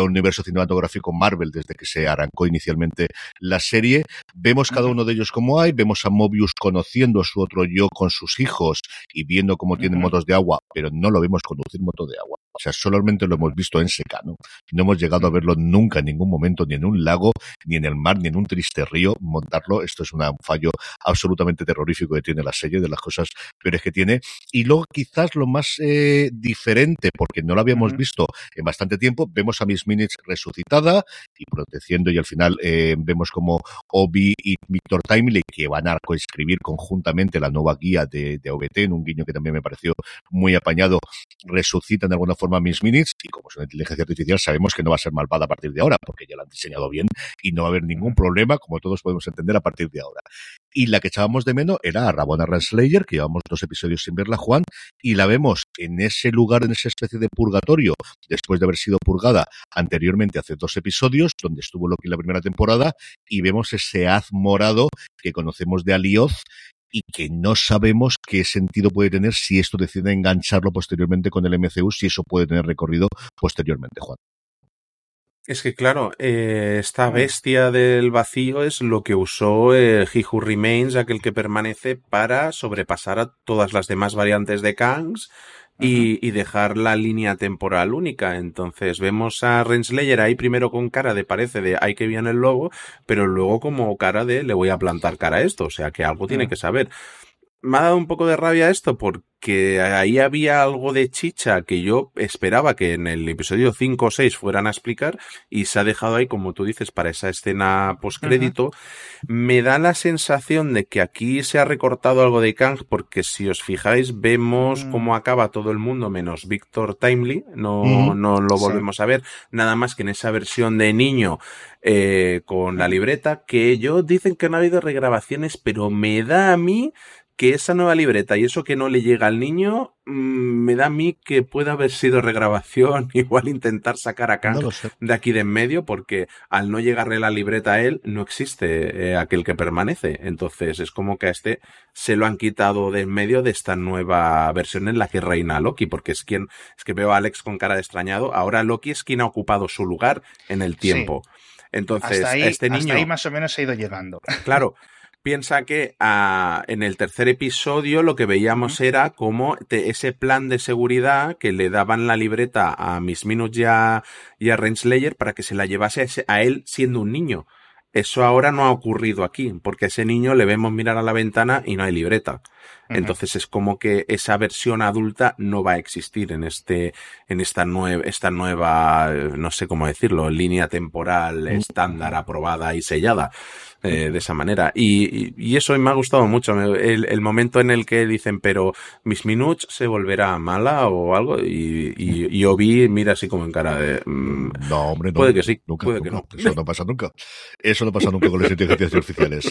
universo cinematográfico Marvel desde que se arrancó inicialmente la serie. Vemos cada uno de ellos como hay, vemos a Mobius conociendo a su otro yo con sus hijos y viendo cómo tienen motos de agua, pero no lo vemos conducir moto de agua. O sea, solamente lo hemos visto en secano. No hemos llegado a verlo nunca en ningún momento, ni en un lago, ni en el mar, ni en un triste río. Montarlo, esto es un fallo absolutamente terrorífico que tiene la serie, de las cosas peores que tiene. Y luego, quizás lo más eh, diferente, porque no lo habíamos uh -huh. visto en bastante tiempo, vemos a Miss Minutes resucitada y protegiendo, y al final eh, vemos como Obi y Victor Timely, que van a coescribir conjuntamente la nueva guía de, de OBT, en un guiño que también me pareció muy apañado, resucitan de alguna forma Miss Minutes, y como es una inteligencia artificial, sabemos que no va a ser malvada a partir de ahora, porque ya la han diseñado bien y no va a haber ningún problema, como todos podemos entender a partir de ahora. Y la que echábamos de menos era a Rabona Renslayer, que llevamos dos episodios sin verla, Juan, y la vemos en ese lugar, en esa especie de purgatorio, después de haber sido purgada anteriormente hace dos episodios, donde estuvo Loki en la primera temporada, y vemos ese haz morado que conocemos de Alioth, y que no sabemos qué sentido puede tener si esto decide engancharlo posteriormente con el MCU, si eso puede tener recorrido posteriormente, Juan. Es que claro, eh, esta bestia del vacío es lo que usó eh, He Who Remains, aquel que permanece, para sobrepasar a todas las demás variantes de Kangs y, y, dejar la línea temporal única. Entonces vemos a Renslayer ahí primero con cara de parece de ay que viene el lobo, pero luego como cara de le voy a plantar cara a esto, o sea que algo tiene que saber me ha dado un poco de rabia esto porque ahí había algo de chicha que yo esperaba que en el episodio 5 o 6 fueran a explicar y se ha dejado ahí, como tú dices, para esa escena postcrédito. Uh -huh. Me da la sensación de que aquí se ha recortado algo de Kang porque si os fijáis vemos uh -huh. cómo acaba todo el mundo menos Victor Timely, no, uh -huh. no lo volvemos sí. a ver, nada más que en esa versión de niño eh, con la libreta que ellos dicen que no ha habido regrabaciones, pero me da a mí que esa nueva libreta y eso que no le llega al niño, mmm, me da a mí que puede haber sido regrabación, igual intentar sacar a Kang no de aquí de en medio, porque al no llegarle la libreta a él, no existe eh, aquel que permanece. Entonces es como que a este se lo han quitado de en medio de esta nueva versión en la que reina Loki, porque es quien, es que veo a Alex con cara de extrañado, ahora Loki es quien ha ocupado su lugar en el tiempo. Sí. Entonces, hasta ahí, este niño. Hasta ahí más o menos ha ido llegando. Claro, piensa que uh, en el tercer episodio lo que veíamos uh -huh. era como te, ese plan de seguridad que le daban la libreta a Miss Minutes y a, y a Renslayer para que se la llevase a, ese, a, él siendo un niño. Eso ahora no ha ocurrido aquí, porque a ese niño le vemos mirar a la ventana y no hay libreta. Uh -huh. Entonces es como que esa versión adulta no va a existir en este, en esta nueva, esta nueva, no sé cómo decirlo, línea temporal estándar aprobada y sellada eh, de esa manera. Y, y, eso me ha gustado mucho. El, el, momento en el que dicen, pero Miss Minutes se volverá mala o algo. Y, y, y Obi mira así como en cara de. Mmm, no, hombre, no. Puede que sí. Nunca, puede nunca, que no. Eso no pasa nunca. Eso no pasa nunca con las inteligencias artificiales.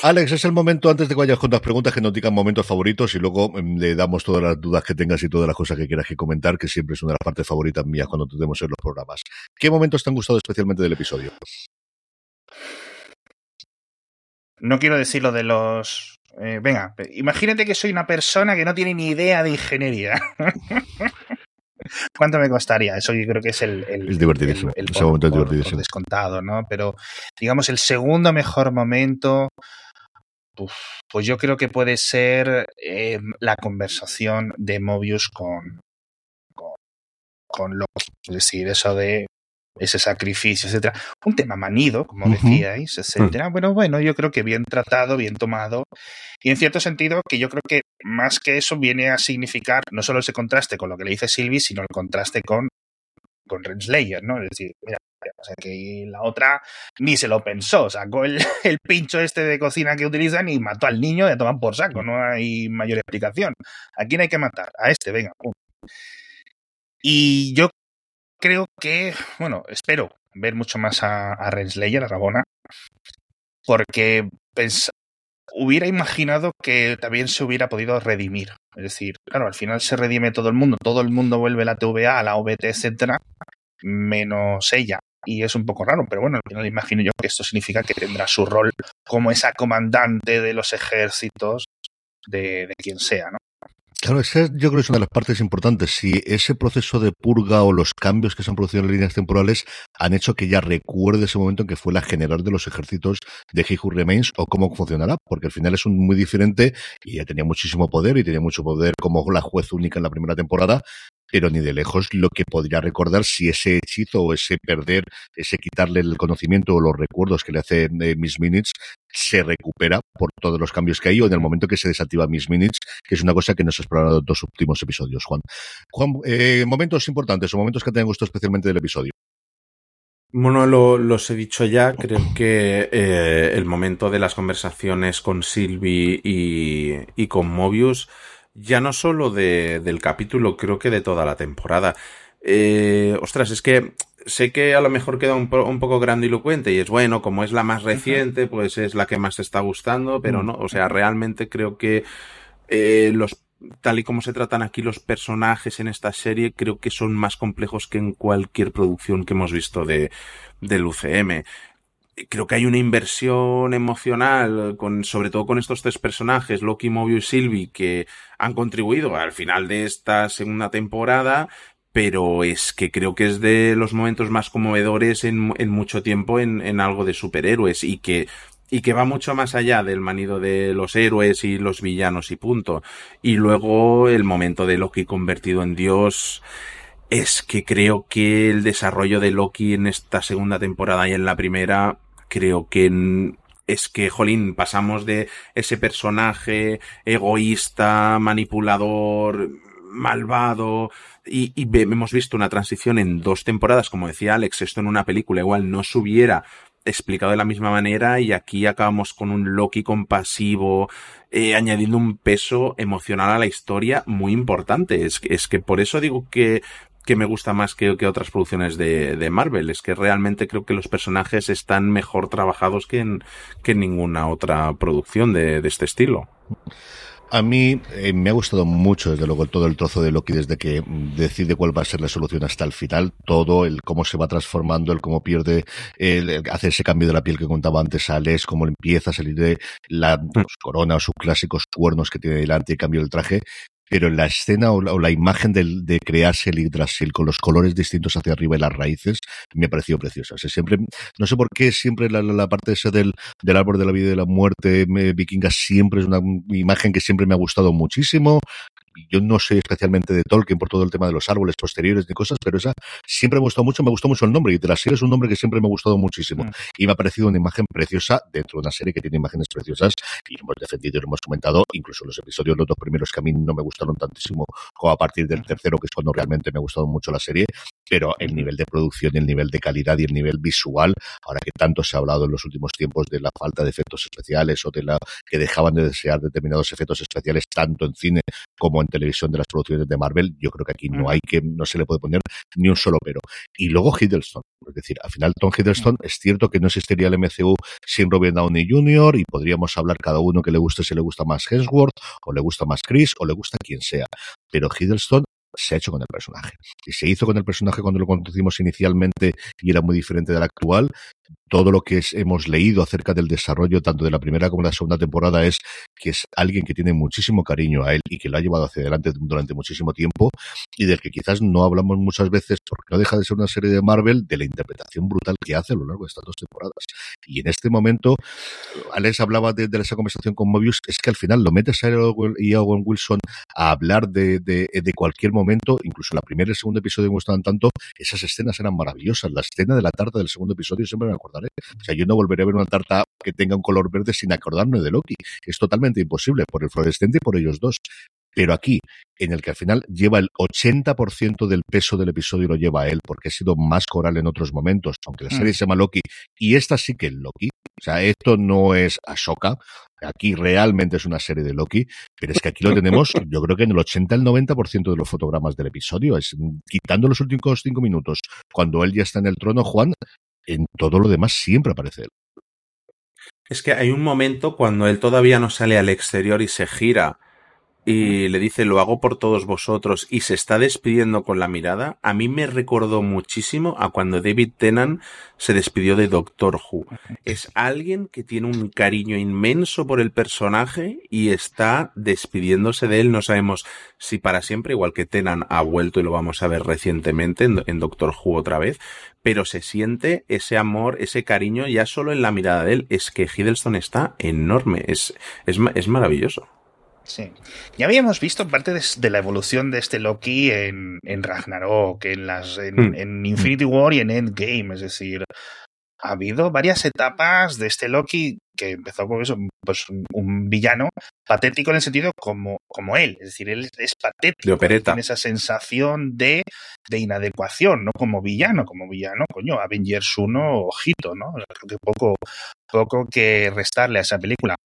Alex, es el momento antes de que vayas con las preguntas que nos digan momentos favoritos y luego eh, le damos todas las dudas que tengas y todas las cosas que quieras que comentar, que siempre es una de las partes favoritas mías cuando tenemos en los programas. ¿Qué momentos te han gustado especialmente del episodio? No quiero decir lo de los... Eh, venga, imagínate que soy una persona que no tiene ni idea de ingeniería. ¿Cuánto me costaría? Eso yo creo que es el, el, es divertidísimo. el, el Ese por, momento es divertidísimo. por descontado, ¿no? Pero digamos el segundo mejor momento, uf, pues yo creo que puede ser eh, la conversación de Mobius con, con, con Loki. Es decir, eso de ese sacrificio, etcétera. Un tema manido, como uh -huh. decíais, etcétera. -huh. Bueno, bueno, yo creo que bien tratado, bien tomado. Y en cierto sentido, que yo creo que más que eso viene a significar no solo ese contraste con lo que le dice Sylvie, sino el contraste con, con Renslayer, ¿no? Es decir, mira, o sea, que la otra ni se lo pensó, sacó el, el, pincho este de cocina que utilizan y mató al niño y a tomar por saco, no hay mayor explicación. ¿A quién hay que matar? A este, venga, pum. Y yo creo que, bueno, espero ver mucho más a, a Renslayer, a Rabona, porque hubiera imaginado que también se hubiera podido redimir. Es decir, claro, al final se redime todo el mundo, todo el mundo vuelve la TVA, a la OBT, etcétera, menos ella. Y es un poco raro, pero bueno, al final imagino yo que esto significa que tendrá su rol como esa comandante de los ejércitos de, de quien sea, ¿no? Claro, esa yo creo que es una de las partes importantes. Si ese proceso de purga o los cambios que se han producido en las líneas temporales han hecho que ella recuerde ese momento en que fue la general de los ejércitos de He Who Remains o cómo funcionará, porque al final es un muy diferente y ella tenía muchísimo poder y tenía mucho poder como la juez única en la primera temporada, pero ni de lejos lo que podría recordar si ese hechizo o ese perder, ese quitarle el conocimiento o los recuerdos que le hace eh, Miss Minutes se recupera por todos los cambios que hay o en el momento que se desactiva Miss Minutes, que es una cosa que nos ha explorado en los dos últimos episodios, Juan. Juan, eh, momentos importantes o momentos que te han gustado especialmente del episodio. Bueno, lo, los he dicho ya, creo que eh, el momento de las conversaciones con Sylvie y, y con Mobius, ya no solo de, del capítulo, creo que de toda la temporada. Eh, ostras, es que sé que a lo mejor queda un, un, poco grandilocuente y es bueno, como es la más reciente, pues es la que más te está gustando, pero no, o sea, realmente creo que eh, los tal y como se tratan aquí los personajes en esta serie, creo que son más complejos que en cualquier producción que hemos visto de, del UCM. Creo que hay una inversión emocional, con, sobre todo con estos tres personajes, Loki, Mobius y Sylvie, que han contribuido al final de esta segunda temporada, pero es que creo que es de los momentos más conmovedores en, mucho tiempo en, en algo de superhéroes y que y que va mucho más allá del manido de los héroes y los villanos y punto. Y luego el momento de Loki convertido en Dios es que creo que el desarrollo de Loki en esta segunda temporada y en la primera creo que es que, jolín, pasamos de ese personaje egoísta, manipulador, malvado, y, y, hemos visto una transición en dos temporadas, como decía Alex, esto en una película igual no se hubiera explicado de la misma manera y aquí acabamos con un Loki compasivo, eh, añadiendo un peso emocional a la historia muy importante. Es, es que por eso digo que, que me gusta más que, que otras producciones de, de, Marvel. Es que realmente creo que los personajes están mejor trabajados que en, que en ninguna otra producción de, de este estilo. A mí eh, me ha gustado mucho, desde luego, todo el trozo de Loki desde que decide cuál va a ser la solución hasta el final. Todo, el cómo se va transformando, el cómo pierde, el, el ese cambio de la piel que contaba antes a Alex, cómo empieza a salir de la pues, corona o sus clásicos cuernos que tiene delante y cambio del traje pero la escena o la, o la imagen de, de, crearse el Yggdrasil con los colores distintos hacia arriba y las raíces me ha parecido preciosa. O sea, siempre, no sé por qué siempre la, parte esa del, del árbol de la vida y de la muerte vikinga siempre es una imagen que siempre me ha gustado muchísimo yo no soy especialmente de Tolkien por todo el tema de los árboles posteriores de cosas, pero esa siempre me gustó mucho, me gustó mucho el nombre, y de la serie es un nombre que siempre me ha gustado muchísimo. Mm. Y me ha parecido una imagen preciosa dentro de una serie que tiene imágenes preciosas, y lo hemos defendido y lo hemos comentado, incluso los episodios, los dos primeros que a mí no me gustaron tantísimo, como a partir del tercero, que es cuando realmente me ha gustado mucho la serie, pero el nivel de producción, el nivel de calidad y el nivel visual, ahora que tanto se ha hablado en los últimos tiempos de la falta de efectos especiales o de la que dejaban de desear determinados efectos especiales tanto en cine como en televisión de las producciones de Marvel, yo creo que aquí no hay que, no se le puede poner ni un solo pero. Y luego Hiddleston, es decir, al final Tom Hiddleston es cierto que no existiría el MCU sin Robert Downey Jr. y podríamos hablar cada uno que le guste si le gusta más Hemsworth o le gusta más Chris o le gusta quien sea, pero Hiddleston se ha hecho con el personaje. Y se hizo con el personaje cuando lo conocimos inicialmente y era muy diferente del actual. Todo lo que hemos leído acerca del desarrollo tanto de la primera como de la segunda temporada es que es alguien que tiene muchísimo cariño a él y que lo ha llevado hacia adelante durante muchísimo tiempo y del que quizás no hablamos muchas veces porque no deja de ser una serie de Marvel de la interpretación brutal que hace a lo largo de estas dos temporadas. Y en este momento, Alex hablaba de, de esa conversación con Mobius, es que al final lo metes a él y a Owen Wilson a hablar de, de, de cualquier momento, incluso la primera y el segundo episodio me gustaban tanto, esas escenas eran maravillosas. La escena de la tarta del segundo episodio siempre me acordaré. O sea, yo no volveré a ver una tarta que tenga un color verde sin acordarme de Loki. Es totalmente imposible por el fluorescente y por ellos dos. Pero aquí, en el que al final lleva el 80% del peso del episodio lo lleva a él, porque ha sido más coral en otros momentos, aunque la serie mm. se llama Loki, y esta sí que es Loki. O sea, esto no es Ashoka, aquí realmente es una serie de Loki, pero es que aquí lo tenemos, yo creo que en el 80 al 90% de los fotogramas del episodio, es quitando los últimos cinco minutos, cuando él ya está en el trono, Juan, en todo lo demás siempre aparece él. Es que hay un momento cuando él todavía no sale al exterior y se gira y le dice lo hago por todos vosotros y se está despidiendo con la mirada, a mí me recordó muchísimo a cuando David Tennant se despidió de Doctor Who. Es alguien que tiene un cariño inmenso por el personaje y está despidiéndose de él. No sabemos si para siempre, igual que Tennant ha vuelto y lo vamos a ver recientemente en, en Doctor Who otra vez, pero se siente ese amor, ese cariño ya solo en la mirada de él. Es que Hiddleston está enorme, es, es, es maravilloso. Sí. Ya habíamos visto parte de, de, la evolución de este Loki en, en Ragnarok, en, las, en, mm. en, Infinity War y en Endgame. Es decir, ha habido varias etapas de este Loki que empezó con eso, pues un, villano patético en el sentido como, como él, es decir, él es patético, De opereta. tiene esa sensación de, de inadecuación, ¿no? Como villano, como villano, coño, Avengers 1, ojito, ¿no? Creo que poco, poco que restarle a esa película.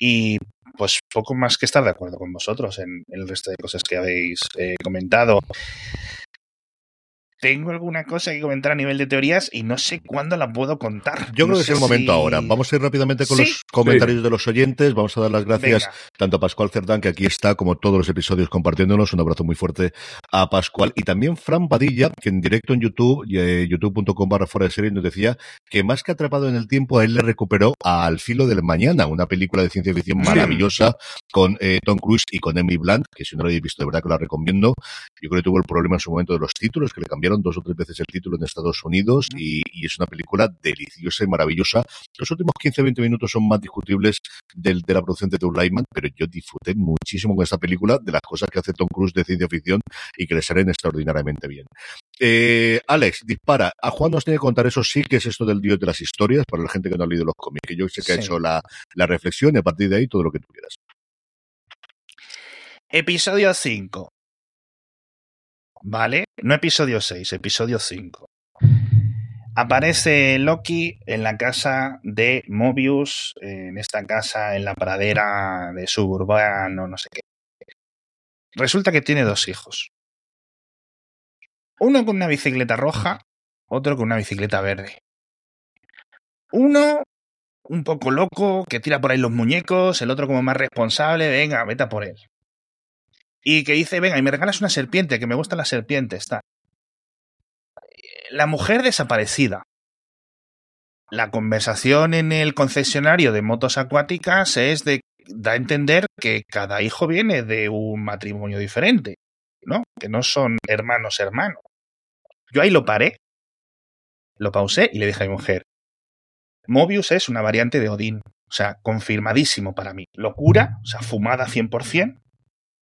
Y pues poco más que estar de acuerdo con vosotros en, en el resto de cosas que habéis eh, comentado. Tengo alguna cosa que comentar a nivel de teorías y no sé cuándo la puedo contar. Yo No creo que es el momento si- ahora. Vamos a ir rápidamente con Sí. los comentarios de los oyentes. Vamos a dar las gracias Venga. tanto a Pascual Cerdán, que aquí está, como todos los episodios compartiéndonos. Un abrazo muy fuerte a Pascual. Y también Fran Padilla, que en directo en YouTube, eh, youtube.com barra fuera de serie, nos decía que más que atrapado en el tiempo, a él le recuperó a Al filo del mañana, una película de ciencia ficción maravillosa con eh, Tom Cruise y con Emily Blunt, que si no lo habéis visto, de verdad que la recomiendo. Yo creo que tuvo el problema en su momento de los títulos, que le cambiaron dos o tres veces el título en Estados Unidos y, y es una película deliciosa y maravillosa. Los últimos 15-20 minutos son más discutibles del, de la producción de Doug Lyman, pero yo disfruté muchísimo con esta película de las cosas que hace Tom Cruise de ciencia ficción y que le salen extraordinariamente bien. Eh, Alex, dispara. A Juan nos tiene que contar eso sí que es esto del dios de las historias para la gente que no ha leído los cómics, que yo sé que ha hecho la, la reflexión y a partir de ahí todo lo que tú quieras. Episodio 5. ¿Vale? No episodio 6, episodio 5. Aparece Loki en la casa de Mobius, en esta casa en la pradera de suburbano, no sé qué. Resulta que tiene dos hijos. Uno con una bicicleta roja, otro con una bicicleta verde. Uno un poco loco, que tira por ahí los muñecos, el otro como más responsable, venga, vete a por él. Y que dice, venga, y me regalas una serpiente, que me gustan las serpientes, tal. La mujer desaparecida. La conversación en el concesionario de motos acuáticas es de da a entender que cada hijo viene de un matrimonio diferente, ¿no? Que no son hermanos hermanos. Yo ahí lo paré, lo pausé y le dije a mi mujer, Mobius es una variante de Odín, o sea, confirmadísimo para mí. Locura, o sea, fumada 100%,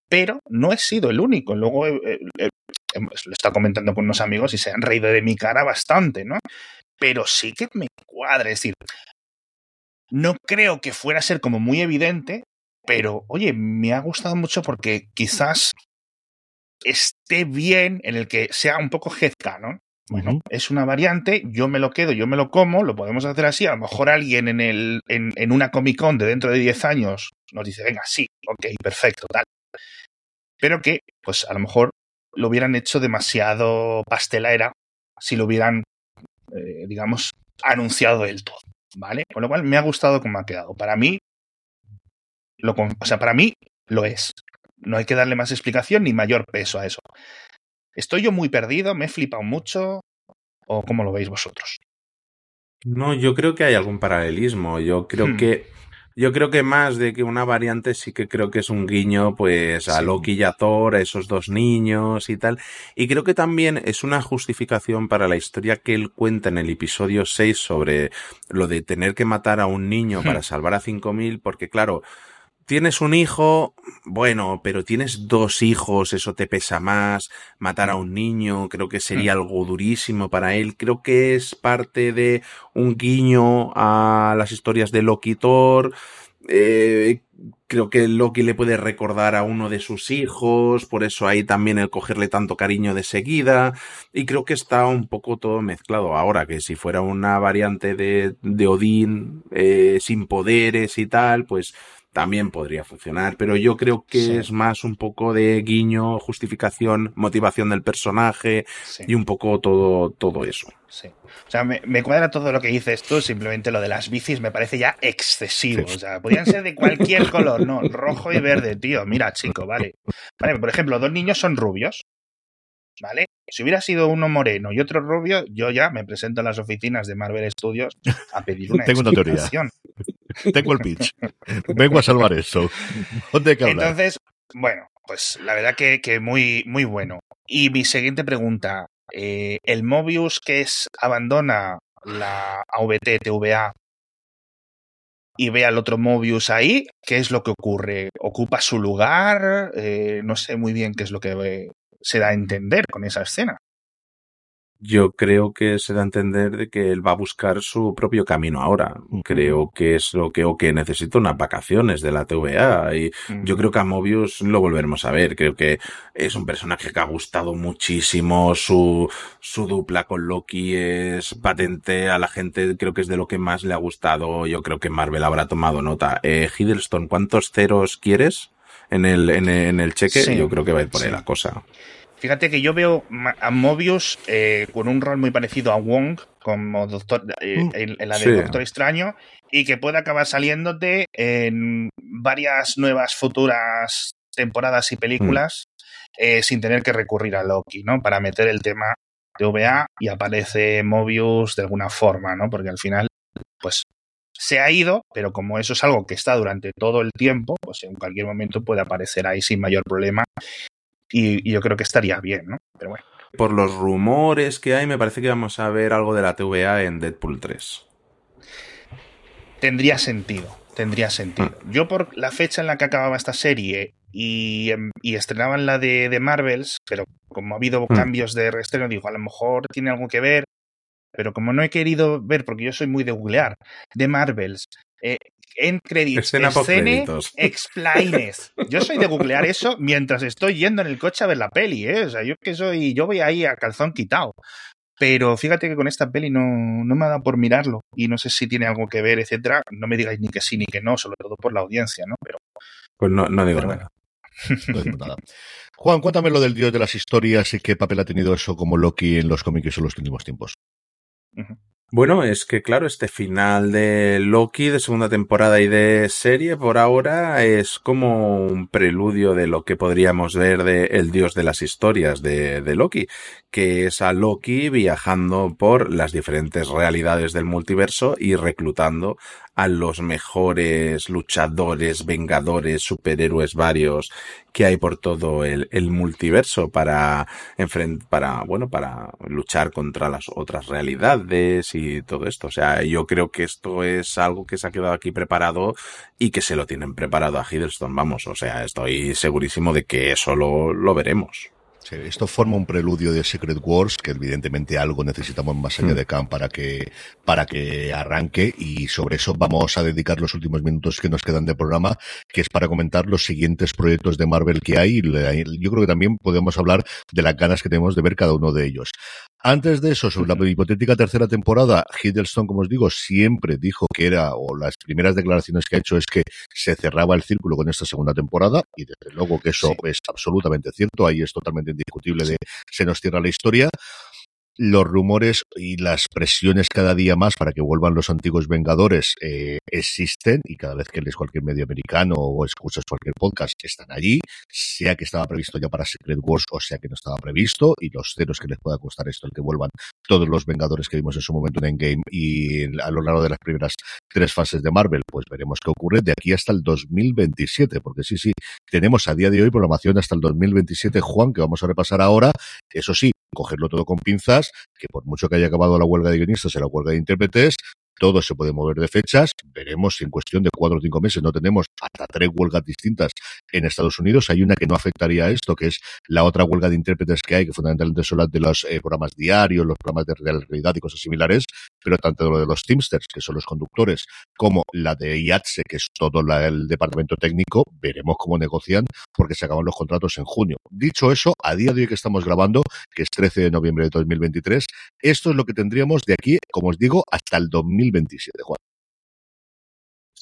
pero no he sido el único. Luego eh, eh, eh, lo está comentando con unos amigos y se han reído de mi cara bastante, ¿no? Pero sí que me cuadra, es decir, no creo que fuera a ser como muy evidente, pero oye, me ha gustado mucho porque quizás esté bien en el que sea un poco headcanon. Bueno, Ujú. es una variante, yo me lo quedo, yo me lo como, lo podemos hacer así. A lo mejor alguien en, el, en, en una Comic Con de dentro de 10 años nos dice, venga, sí, ok, perfecto, tal. Pero que, pues a lo mejor lo hubieran hecho demasiado pastelera si lo hubieran, eh, digamos, anunciado del todo, ¿vale? Con lo cual me ha gustado cómo ha quedado. Para mí, lo, o sea, para mí lo es. No hay que darle más explicación ni mayor peso a eso. ¿Estoy yo muy perdido? ¿Me he flipado mucho? ¿O cómo lo veis vosotros? No, yo creo que hay algún paralelismo. Yo creo Hmm. que yo creo que más de que una variante sí que creo que es un guiño pues a Sí. Loki y a Thor, a esos dos niños y tal. Y creo que también es una justificación para la historia que él cuenta en el episodio 6 sobre lo de tener que matar a un niño Hmm. para salvar a 5000 porque claro, Tienes un hijo, bueno, pero tienes dos hijos, eso te pesa más. Matar a un niño, creo que sería algo durísimo para él. Creo que es parte de un guiño a las historias de Loki Thor. Eh, creo que Loki le puede recordar a uno de sus hijos, por eso ahí también el cogerle tanto cariño de seguida. Y creo que está un poco todo mezclado. Ahora que si fuera una variante de, de Odín eh, sin poderes y tal, pues también podría funcionar, pero yo creo que Sí. es más un poco de guiño, justificación, motivación del personaje Sí. y un poco todo, todo eso. Sí. O sea, me, me cuadra todo lo que dices tú, simplemente lo de las bicis me parece ya excesivo. O sea, podrían ser de cualquier color, no, rojo y verde, tío. Mira, chico, vale. Vale, por ejemplo, dos niños son rubios, ¿vale? Si hubiera sido uno moreno y otro rubio, yo ya me presento a las oficinas de Marvel Studios a pedir una Tengo una teoría. Tengo el pitch. Vengo a salvar eso. ¿Dónde hay hablar? Entonces, bueno, pues la verdad que, que muy, muy bueno. Y mi siguiente pregunta, eh, el Mobius que es abandona la AVT TVA y ve al otro Mobius ahí, ¿qué es lo que ocurre? ¿Ocupa su lugar? Eh, no sé muy bien qué es lo que eh, se da a entender con esa escena. Yo creo que se da a entender de que él va a buscar su propio camino ahora. Creo que es lo que, o que necesita unas vacaciones de la TVA. Y yo creo que a Mobius lo volveremos a ver. Creo que es un personaje que ha gustado muchísimo. Su, su dupla con Loki es patente a la gente. Creo que es de lo que más le ha gustado. Yo creo que Marvel habrá tomado nota. Eh, Hiddleston, ¿cuántos ceros quieres? En el, en el, en el cheque, Sí. yo creo que va a ir por ahí Sí. la cosa. Fíjate que yo veo a Mobius eh, con un rol muy parecido a Wong, como doctor, eh, Mm. en, en la de Sí. Doctor Extraño, y que puede acabar saliéndote en varias nuevas futuras temporadas y películas eh, sin tener que recurrir a Loki, ¿no? Para meter el tema de OVA y aparece Mobius de alguna forma, ¿no? Porque al final, pues se ha ido, pero como eso es algo que está durante todo el tiempo, pues en cualquier momento puede aparecer ahí sin mayor problema. Y, y yo creo que estaría bien, ¿no? Pero bueno. Por los rumores que hay, me parece que vamos a ver algo de la TVA en Deadpool 3. Tendría sentido, tendría sentido. Yo por la fecha en la que acababa esta serie y, em, y estrenaban la de, de Marvels, pero como ha habido Mm. cambios de reestreno, digo, a lo mejor tiene algo que ver, pero como no he querido ver, porque yo soy muy de googlear, de Marvels, eh, en créditos, Escena escene, créditos. explainers. Yo soy de googlear eso mientras estoy yendo en el coche a ver la peli, ¿eh? O sea, yo que soy, yo voy ahí a calzón quitado. Pero fíjate que con esta peli no, no me ha dado por mirarlo y no sé si tiene algo que ver, etcétera. No me digáis ni que sí ni que no, sobre todo por la audiencia, ¿no? Pero Pues no, no digo Pero nada. No decimos nada. Juan, cuéntame lo del dios de las historias y qué papel ha tenido eso como Loki en los cómics en los últimos tiempos. Bueno, es que claro, este final de Loki de segunda temporada y de serie por ahora es como un preludio de lo que podríamos ver de El dios de las historias de, Loki, que es a Loki viajando por las diferentes realidades del multiverso y reclutando a los mejores luchadores, vengadores, superhéroes varios que hay por todo el, el multiverso para para, bueno, para luchar contra las otras realidades y todo esto. O sea, yo creo que esto es algo que se ha quedado aquí preparado y que se lo tienen preparado a Hiddleston, vamos. O sea, estoy segurísimo de que eso lo, lo veremos. Sí, esto forma un preludio de Secret Wars, que evidentemente algo necesitamos más allá Mm. de Khan para que, para que arranque, y sobre eso vamos a dedicar los últimos minutos que nos quedan de programa, que es para comentar los siguientes proyectos de Marvel que hay. Yo creo que también podemos hablar de las ganas que tenemos de ver cada uno de ellos. Antes de eso, sobre la hipotética tercera temporada, Hiddleston, como os digo, siempre dijo que era, o las primeras declaraciones que ha hecho es que se cerraba el círculo con esta segunda temporada, y desde luego que eso es absolutamente cierto, ahí es totalmente indiscutible de se nos cierra la historia. Los rumores y las presiones cada día más para que vuelvan los antiguos Vengadores eh, existen y cada vez que lees cualquier medio americano o escuchas cualquier podcast están allí, sea que estaba previsto ya para Secret Wars o sea que no estaba previsto y los ceros que les pueda costar esto el que vuelvan todos los Vengadores que vimos en su momento en Endgame y a lo largo de las primeras tres fases de Marvel, pues veremos qué ocurre de aquí hasta el 2027, porque sí, sí, tenemos a día de hoy programación hasta el 2027, Juan, que vamos a repasar ahora, eso sí, cogerlo todo con pinzas, que por mucho que haya acabado la huelga de guionistas y la huelga de intérpretes, todo se puede mover de fechas. Veremos si en cuestión de cuatro o cinco meses no tenemos hasta tres huelgas distintas en Estados Unidos. Hay una que no afectaría a esto, que es la otra huelga de intérpretes que hay, que fundamentalmente son las de los eh, programas diarios, los programas de realidad y cosas similares, pero tanto lo de los Teamsters, que son los conductores, como la de IATSE, que es todo la, el departamento técnico, veremos cómo negocian, porque se acaban los contratos en junio. Dicho eso, a día de hoy que estamos grabando, que es 13 de noviembre de 2023, esto es lo que tendríamos de aquí, como os digo, hasta el 2027, Juan.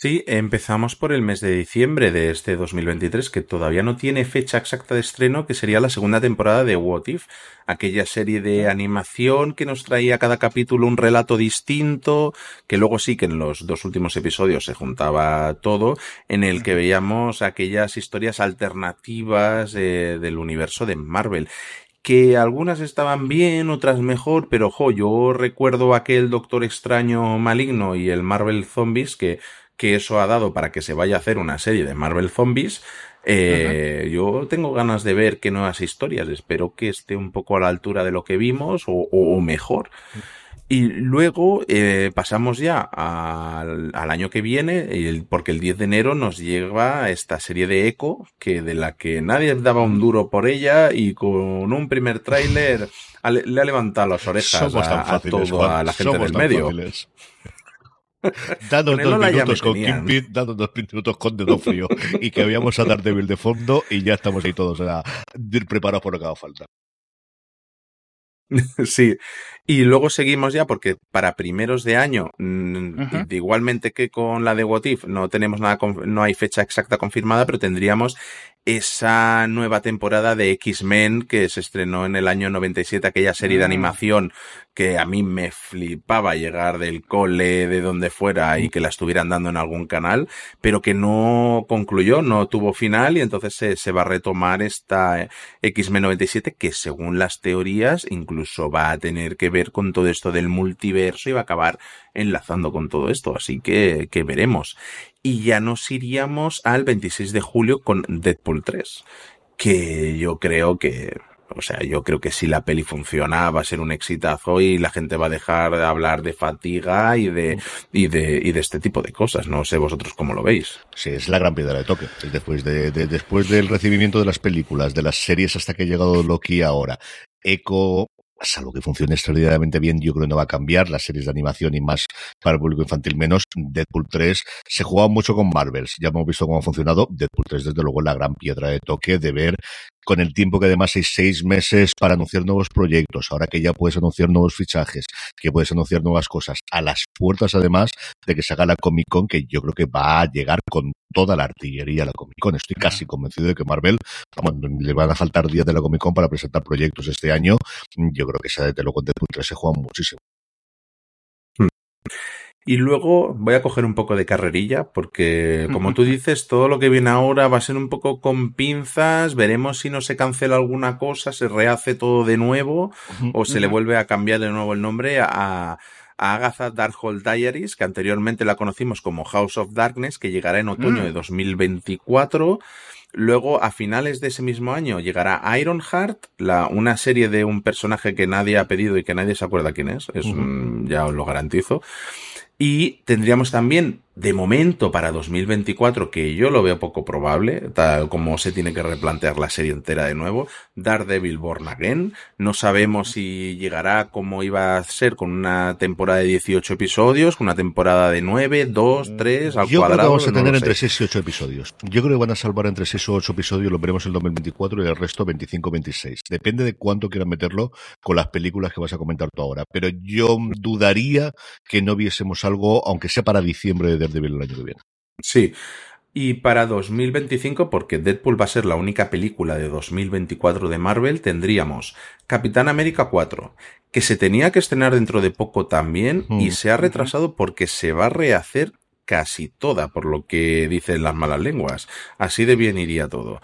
Sí, empezamos por el mes de diciembre de este 2023, que todavía no tiene fecha exacta de estreno, que sería la segunda temporada de What If, aquella serie de animación que nos traía cada capítulo un relato distinto, que luego sí que en los dos últimos episodios se juntaba todo, en el que veíamos aquellas historias alternativas eh, del universo de Marvel que algunas estaban bien, otras mejor, pero ojo, yo recuerdo aquel Doctor Extraño maligno y el Marvel Zombies que, que eso ha dado para que se vaya a hacer una serie de Marvel Zombies. Eh, Yo tengo ganas de ver qué nuevas historias, espero que esté un poco a la altura de lo que vimos o- o mejor. Y luego eh, pasamos ya al, al año que viene, el- porque el 10 de enero nos llega esta serie de Echo, que de la que nadie daba un duro por ella y con un primer tráiler le ha levantado las orejas a, a fáciles, toda Juan, la gente del medio. fáciles. Danos dos minutos con. Kingpin, danos dos minutos con Dedo Frío y que veamos a Daredevil de fondo y ya estamos ahí todos a, preparados por lo que haga falta. Sí, y luego seguimos ya porque para primeros de año, de- igualmente que con la de What If, no tenemos nada, no hay fecha exacta confirmada, pero tendríamos esa nueva temporada de X-Men que se estrenó en el año 97, aquella serie de Ah. animación que a mí me flipaba llegar del cole, de donde fuera y que la estuvieran dando en algún canal, pero que no concluyó, no tuvo final y entonces se, se va a retomar esta eh, X-Men 97 que según las teorías incluso va a tener que ver con todo esto del multiverso y va a acabar enlazando con todo esto, así que, veremos. Y ya nos iríamos al 26 de julio con Deadpool 3, que yo creo que, o sea, yo creo que si la peli funciona va a ser un exitazo y la gente va a dejar de hablar de fatiga y de, y de, y de este tipo de cosas. No sé vosotros cómo lo veis. Sí, es la gran piedra de toque. Después, de, de- después del recibimiento de las películas, de las series hasta que ha llegado Loki ahora, Echo, salvo que funcione extraordinariamente bien, yo creo que no va a cambiar. Las series de animación y más para el público infantil menos. Deadpool 3 se jugaba mucho con Marvels. Ya hemos visto cómo ha funcionado. Deadpool 3, desde luego, la gran piedra de toque de ver con el tiempo que además hay seis meses para anunciar nuevos proyectos, ahora que ya puedes anunciar nuevos fichajes, que puedes anunciar nuevas cosas, a las puertas además de que se haga la Comic Con, que yo creo que va a llegar con toda la artillería a la Comic Con. Estoy casi convencido de que Marvel, vamos, le van a faltar días de la Comic Con para presentar proyectos este año. Yo creo que esa Deadpool 3 se juega muchísimo. Y luego voy a coger un poco de carrerilla, porque como tú dices, todo lo que viene ahora va a ser un poco con pinzas, veremos si no se cancela alguna cosa, se rehace todo de nuevo, o se le vuelve a cambiar de nuevo el nombre a, a Agatha Darkhold Diaries, que anteriormente la conocimos como House of Darkness, que llegará en otoño Mm. de 2024. Luego, a finales de ese mismo año, llegará Ironheart, la, una serie de un personaje que nadie ha pedido y que nadie se acuerda quién es. es un- ya os lo garantizo. Y tendríamos también, de momento, para 2024, que yo lo veo poco probable, tal como se tiene que replantear la serie entera de nuevo, Daredevil Born Again. No sabemos si llegará como iba a ser con una temporada de 18 episodios, con una temporada de 9, 2, 3, al Yo creo que cuadrado. vamos a tener entre sé. 6 y 8 episodios. Yo creo que van a salvar entre 6 o 8 episodios, lo veremos en 2024 y el resto 25-26. Depende de cuánto quieran meterlo con las películas que vas a comentar tú ahora. Pero yo dudaría que no viésemos algo, aunque sea para diciembre de Daredevil el año que viene. Sí. Y para 2025, porque Deadpool va a ser la única película de 2024 de Marvel, tendríamos Capitán América 4, que se tenía que estrenar dentro de poco también y Mm. se ha retrasado porque se va a rehacer casi toda, por lo que dicen las malas lenguas. Así de bien iría todo.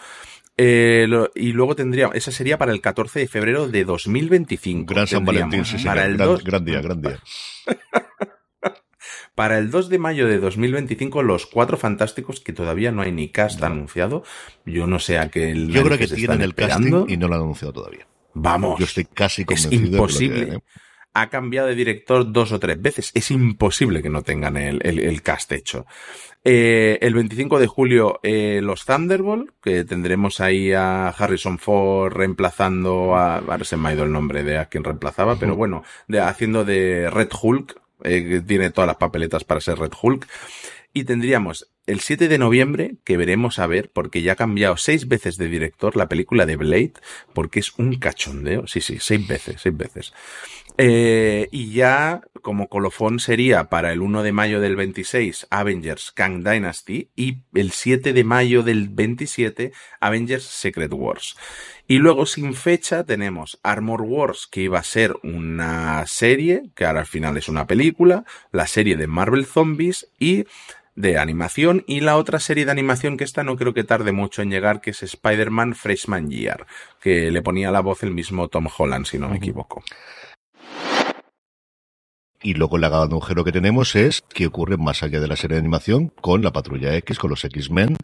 Eh, lo- y luego tendría, esa sería para el 14 de febrero de 2025. Gran San Valentín, sí, para señor. el Gran, 2 gran día, gran día. Para el 2 de mayo de 2025, los cuatro fantásticos, que todavía no hay ni cast anunciado. Yo no sé a qué. Yo creo que se tienen el esperando. casting y no lo han anunciado todavía. Vamos. Yo estoy casi es convencido de que lo imposible. tienen, ¿eh? Ha cambiado de director dos o tres veces. Es imposible que no tengan el, el- el cast hecho. Eh, el 25 de julio, eh, los Thunderbolt, que tendremos ahí a Harrison Ford reemplazando a. Ahora se me ha ido el nombre de a quien reemplazaba, pero bueno, de, haciendo de Red Hulk, eh, tiene todas las papeletas para ser Red Hulk. Y tendríamos el 7 de noviembre, que veremos a ver, porque ya ha cambiado seis veces de director la película de Blade, porque es un cachondeo. Sí, sí, seis veces, seis veces. Eh, y ya, como colofón, sería para el 1 de mayo del 26 Avengers Kang Dynasty y el 7 de mayo del 27 Avengers Secret Wars. Y luego, sin fecha, tenemos Armor Wars, que iba a ser una serie, que ahora al final es una película, la serie de Marvel Zombies y de animación y la otra serie de animación que esta no creo que tarde mucho en llegar, que es Spider-Man Freshman Year, que le ponía la voz el mismo Tom Holland, si no me equivoco. Y luego el agujero que tenemos es qué ocurre más allá de la serie de animación con la Patrulla X, con los X-Men.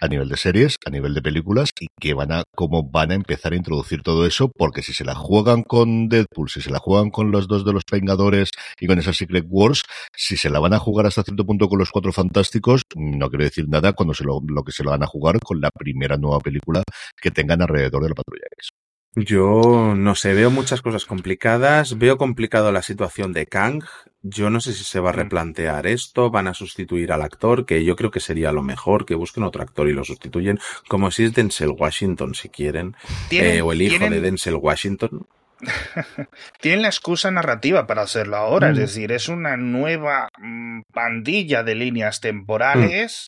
a nivel de series, a nivel de películas y que van a cómo van a empezar a introducir todo eso, porque si se la juegan con Deadpool, si se la juegan con los dos de los Vengadores y con esa Secret Wars, si se la van a jugar hasta cierto punto con los Cuatro Fantásticos, no quiero decir nada cuando se lo, lo que se lo van a jugar con la primera nueva película que tengan alrededor de la Patrulla X. Yo no sé, veo muchas cosas complicadas, veo complicado la situación de Kang, yo no sé si se va a replantear esto, van a sustituir al actor, que yo creo que sería lo mejor, que busquen otro actor y lo sustituyen, como si es Denzel Washington si quieren, eh, o el hijo tienen- de Denzel Washington. Tienen la excusa narrativa para hacerlo ahora, es Mm. decir, es una nueva mm, pandilla de líneas temporales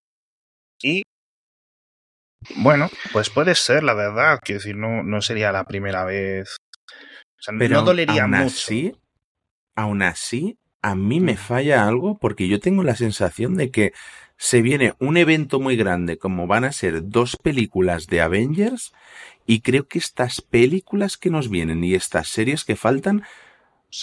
y bueno, pues puede ser, la verdad, que decir, no, no sería la primera vez. O sea, Pero no dolería aún mucho. así, aún así, a mí me falla algo porque yo tengo la sensación de que se viene un evento muy grande como van a ser dos películas de Avengers y creo que estas películas que nos vienen y estas series que faltan,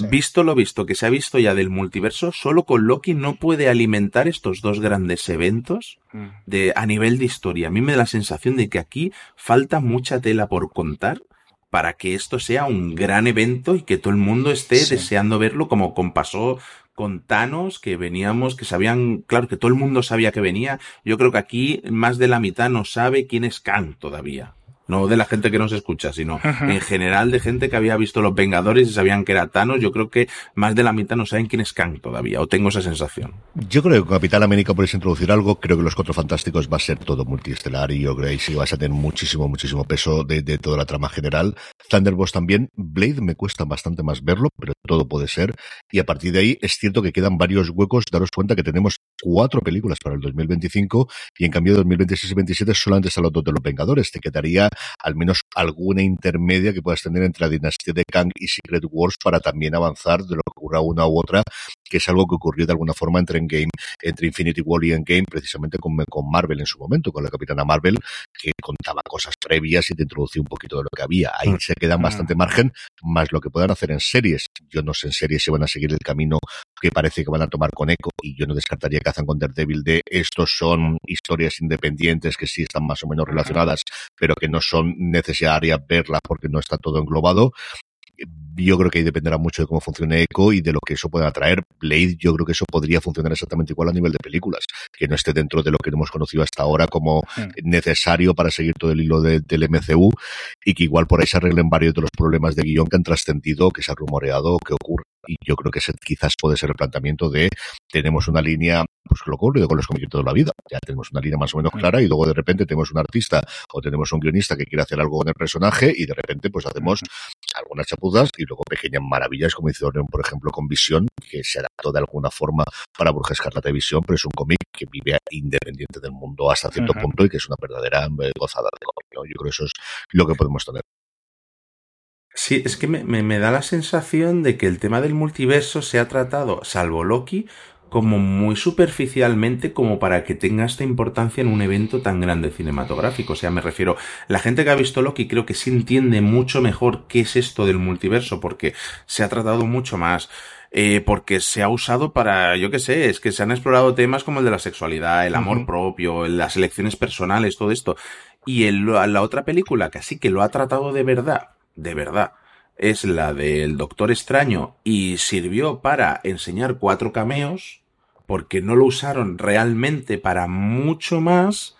visto lo visto que se ha visto ya del multiverso, solo con Loki no puede alimentar estos dos grandes eventos Mm. de, a nivel de historia. A mí me da la sensación de que aquí falta mucha tela por contar para que esto sea un gran evento y que todo el mundo esté Sí. deseando verlo como con pasó con Thanos, que veníamos, que sabían, claro, que todo el mundo sabía que venía. Yo creo que aquí más de la mitad no sabe quién es Kang todavía. No de la gente que nos escucha, sino en general de gente que había visto Los Vengadores y sabían que era Thanos. Yo creo que más de la mitad no saben quién es Kang todavía, o tengo esa sensación. Yo creo que con Capitán América podéis introducir algo. Creo que los Cuatro Fantásticos va a ser todo multiestelar y yo creo que vas a tener muchísimo, muchísimo peso de, de toda la trama general. Thunderbolts también. Blade me cuesta bastante más verlo, pero todo puede ser. Y a partir de ahí es cierto que quedan varios huecos. Daros cuenta que tenemos cuatro películas para el 2025 y en cambio de 2026 y 2027 solamente están los dos de los Vengadores. Te quedaría al menos alguna intermedia que puedas tener entre la dinastía de Kang y Secret Wars para también avanzar de lo que ocurra una u otra, que es algo que ocurrió de alguna forma entre Endgame, entre Infinity War y Endgame, precisamente con, con Marvel en su momento, con la Capitana Marvel, que contaba cosas previas y te introducía un poquito de lo que había. Ahí se queda bastante margen, más lo que puedan hacer en series. Yo no sé en series si van a seguir el camino que parece que van a tomar con Echo y yo no descartaría que hacen con Daredevil de estos son historias independientes que sí están más o menos relacionadas, pero que no son necesarias verlas porque no está todo englobado. Yo creo que ahí dependerá mucho de cómo funcione Echo y de lo que eso pueda traer. Blade, yo creo que eso podría funcionar exactamente igual a nivel de películas, que no esté dentro de lo que hemos conocido hasta ahora como necesario para seguir todo el hilo de- del MCU y que igual por ahí se arreglen varios de los problemas de guion que han trascendido, que se ha rumoreado, que ocurre. Y yo creo que ese quizás puede ser el planteamiento de tenemos una línea, pues lo ocurrido con los cómics de toda la vida. Ya tenemos una línea más o menos clara y luego de repente tenemos un artista o tenemos un guionista que quiere hacer algo con el personaje y de repente pues hacemos algunas chapuzas y luego pequeñas maravillas como hicieron por ejemplo con Visión que se adaptó de alguna forma para Bruja Escarlata de Visión pero es un cómic que vive independiente del mundo hasta cierto punto y que es una verdadera eh, gozada de cómic ¿no? yo creo que eso es lo que podemos tener Sí, es que me, me- me da la sensación de que el tema del multiverso se ha tratado, salvo Loki, como muy superficialmente como para que tenga esta importancia en un evento tan grande cinematográfico. O sea, me refiero, la gente que ha visto Loki creo que sí entiende mucho mejor qué es esto del multiverso, porque se ha tratado mucho más. eh, porque se ha usado para, yo qué sé, es que se han explorado temas como el de la sexualidad, el amor propio, las elecciones personales, todo esto. Y el- la otra película que sí que lo ha tratado de verdad, de verdad, es la del Doctor Extraño y sirvió para enseñar cuatro cameos, porque no lo usaron realmente para mucho más.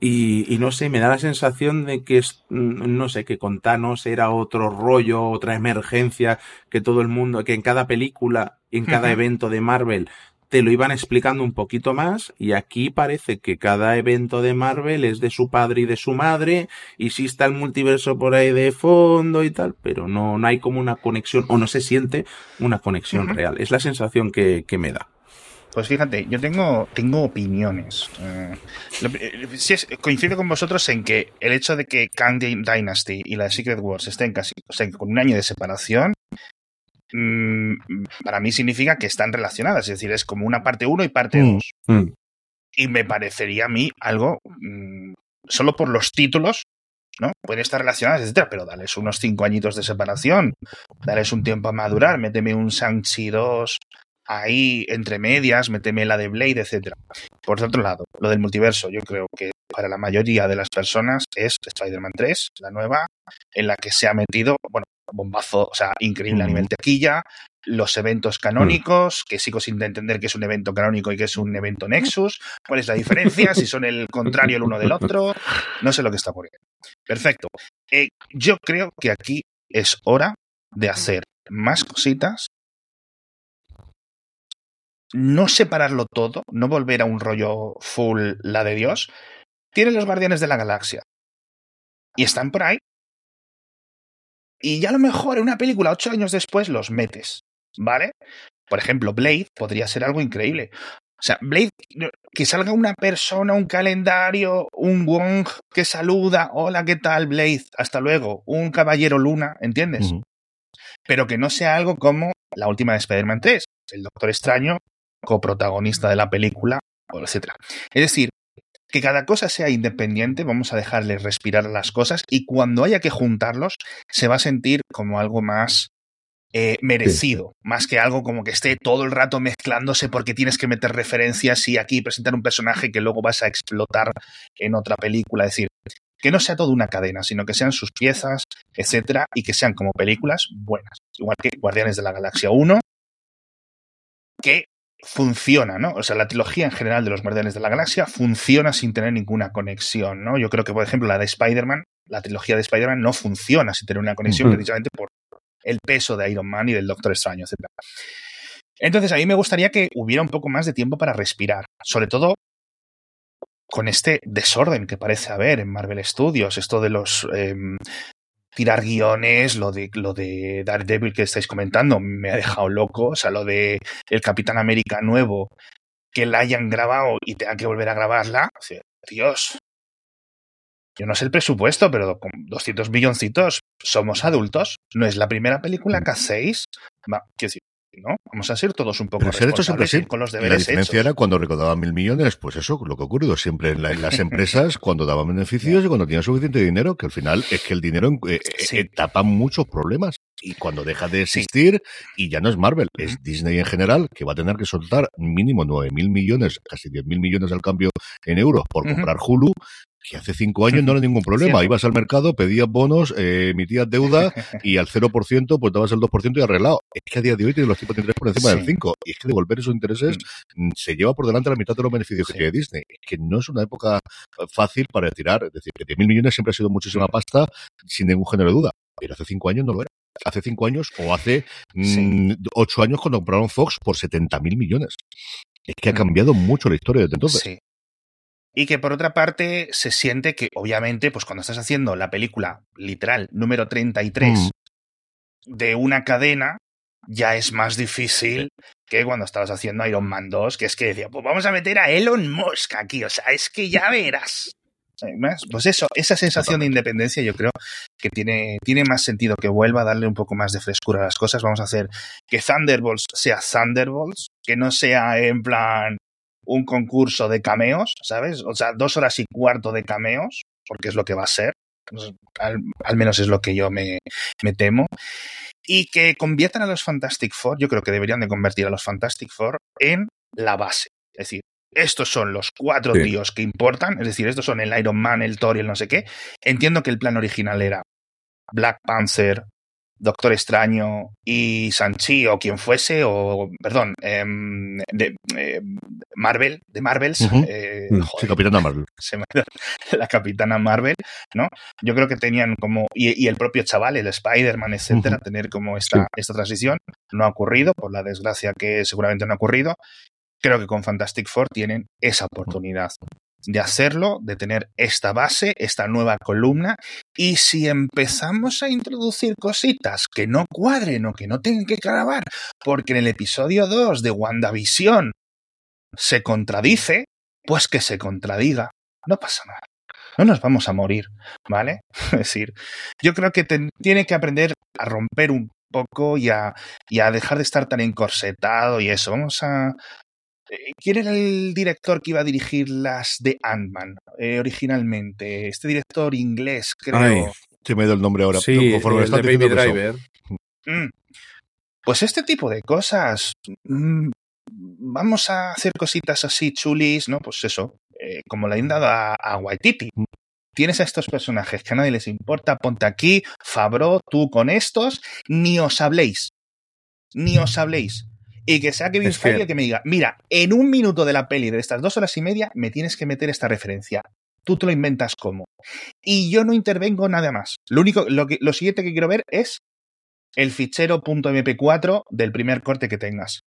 Y, y no sé, me da la sensación de que es, mm, no sé, que con Thanos era otro rollo, otra emergencia, que todo el mundo, que en cada película, en cada evento de Marvel, te lo iban explicando un poquito más, y aquí parece que cada evento de Marvel es de su padre y de su madre, y sí está el multiverso por ahí de fondo y tal, pero no, no hay como una conexión, o no se siente una conexión real. Es la sensación que, que me da. Pues fíjate, yo tengo, tengo opiniones. Eh, lo- eh, es- coincido con vosotros en que el hecho de que Kang Dynasty y la Secret Wars estén casi o sea, con un año de separación, mm, para mí significa que están relacionadas. Es decir, es como una parte 1 y parte Mm. 2. Y me parecería a mí algo, mm, solo por los títulos, ¿no? Pueden estar relacionadas, etcétera, pero dales unos cinco añitos de separación, dales un tiempo a madurar, méteme un Shang-Chi 2 ahí entre medias, méteme la de Blade, etcétera. Por otro lado, lo del multiverso, yo creo que para la mayoría de las personas es Spider-Man 3, la nueva, en la que se ha metido, bueno, bombazo, o sea, increíble a Mm. nivel tequilla, los eventos canónicos, que sigo sin entender que es un evento canónico y que es un evento Nexus, cuál es la diferencia, si son el contrario el uno del otro, no sé lo que está ocurriendo. Perfecto. Eh, yo creo que aquí es hora de hacer más cositas, no separarlo todo, no volver a un rollo full la de Dios. Tienen los Guardianes de la Galaxia y están por ahí. Y ya a lo mejor en una película ocho años después los metes, ¿vale? Por ejemplo, Blade podría ser algo increíble. O sea, Blade, que salga una persona, un calendario, un Wong que saluda, hola, ¿qué tal, Blade? Hasta luego, un caballero luna, ¿entiendes? Pero que no sea algo como la última de Spider-Man 3, el Doctor Extraño, coprotagonista de la película, etc. Es decir, que cada cosa sea independiente, vamos a dejarle respirar las cosas y cuando haya que juntarlos se va a sentir como algo más eh, merecido, más que algo como que esté todo el rato mezclándose porque tienes que meter referencias y aquí presentar un personaje que luego vas a explotar en otra película. Es decir, que no sea todo una cadena, sino que sean sus piezas, etcétera, y que sean como películas buenas. Igual que Guardianes de la Galaxia 1, que funciona, ¿no? O sea, la trilogía en general de los Guardianes de la Galaxia funciona sin tener ninguna conexión, ¿no? Yo creo que, por ejemplo, la de Spider-Man, la trilogía de Spider-Man no funciona sin tener una conexión precisamente por el peso de Iron Man y del Doctor Extraño, etc. Entonces, a mí me gustaría que hubiera un poco más de tiempo para respirar, sobre todo con este desorden que parece haber en Marvel Studios, esto de los eh, tirar guiones, lo de lo de Daredevil que estáis comentando, me ha dejado loco, o sea, lo de el Capitán América nuevo que la hayan grabado y tengan que volver a grabarla, Dios. Yo no sé el presupuesto, pero con 200 milloncitos somos adultos. No es la primera película que hacéis. Va, quiero decir, ¿no? Vamos a ser todos un poco Pero responsables con los Y la deberes diferencia hechos. era cuando recaudaban mil millones, pues eso, lo que ha ocurrido siempre en, la- en las empresas, cuando daban beneficios y cuando tenían suficiente dinero, que al final es que el dinero eh, eh, Sí. eh, tapa muchos problemas. Y cuando deja de existir, y ya no es Marvel, es Disney en general, que va a tener que soltar mínimo nueve mil millones, casi diez mil millones al cambio en euros por comprar Hulu, que hace cinco años no era ningún problema. Ibas al mercado, pedías bonos, eh, emitías deuda y al 0% pues dabas el 2% y arreglado. Es que a día de hoy tienen los tipos de interés por encima Sí. del 5 y es que devolver esos intereses mm, se lleva por delante la mitad de los beneficios que tiene Disney. Es que no es una época eh, fácil para retirar. Es decir, que 10.000 millones siempre ha sido muchísima pasta sin ningún género de duda. Pero hace cinco años no lo era. Hace cinco años o hace mm, ocho años cuando compraron Fox por 70.000 millones. Es que ha Mm. cambiado mucho la historia desde entonces. Sí. Y que por otra parte se siente que, obviamente, pues cuando estás haciendo la película literal número 33 Mm. de una cadena, ya es más difícil que cuando estabas haciendo Iron Man 2, que es que decía, pues vamos a meter a Elon Musk aquí, o sea, es que ya verás. Pues eso, esa sensación de independencia yo creo que tiene, tiene más sentido que vuelva a darle un poco más de frescura a las cosas. Vamos a hacer que Thunderbolts sea Thunderbolts, que no sea en plan un concurso de cameos, ¿sabes? O sea, dos horas y cuarto de cameos, porque es lo que va a ser. Pues, Al, al menos es lo que yo me, me temo. Y que conviertan a los Fantastic Four, yo creo que deberían de convertir a los Fantastic Four en la base. Es decir, estos son los cuatro Sí. tíos que importan, es decir, estos son el Iron Man, el Thor y el no sé qué. Entiendo que el plan original era Black Panther, Doctor Extraño y Sanchi o quien fuese, o perdón, em, de em, Marvel, de Marvels, eh, Mm, Sí, Capitana Marvel. se me da la capitana Marvel, ¿no? Yo creo que tenían como, y, y el propio chaval, el Spider-Man, etcétera, tener como esta, Sí. esta transición. No ha ocurrido, por la desgracia que seguramente no ha ocurrido. Creo que con Fantastic Four tienen esa oportunidad de hacerlo, de tener esta base, esta nueva columna, y si empezamos a introducir cositas que no cuadren o que no tengan que grabar, porque en el episodio 2 de WandaVision se contradice, pues que se contradiga. No pasa nada. No nos vamos a morir, ¿vale? Es decir, yo creo que ten- tiene que aprender a romper un poco y a, y a dejar de estar tan encorsetado y eso. Vamos a... ¿Quién era el director que iba a dirigir las de Ant-Man eh, originalmente? Este director inglés, creo. Ay, Se me ha ido el nombre ahora. sí, Conforme me el de Baby eso. Driver. Mm. Pues este tipo de cosas. mm, vamos a hacer cositas así chulis, ¿no? Pues eso. eh, como le han dado a, a Waititi. Tienes a estos personajes que a nadie les importa, ponte aquí, Fabro, tú con estos, ni os habléis. Ni os habléis. Y que sea Kevin Feige el que me diga, mira, en un minuto de la peli de estas dos horas y media me tienes que meter esta referencia. Tú te lo inventas como. Y yo no intervengo nada más. Lo único, lo, que, lo siguiente que quiero ver es el fichero .mp4 del primer corte que tengas.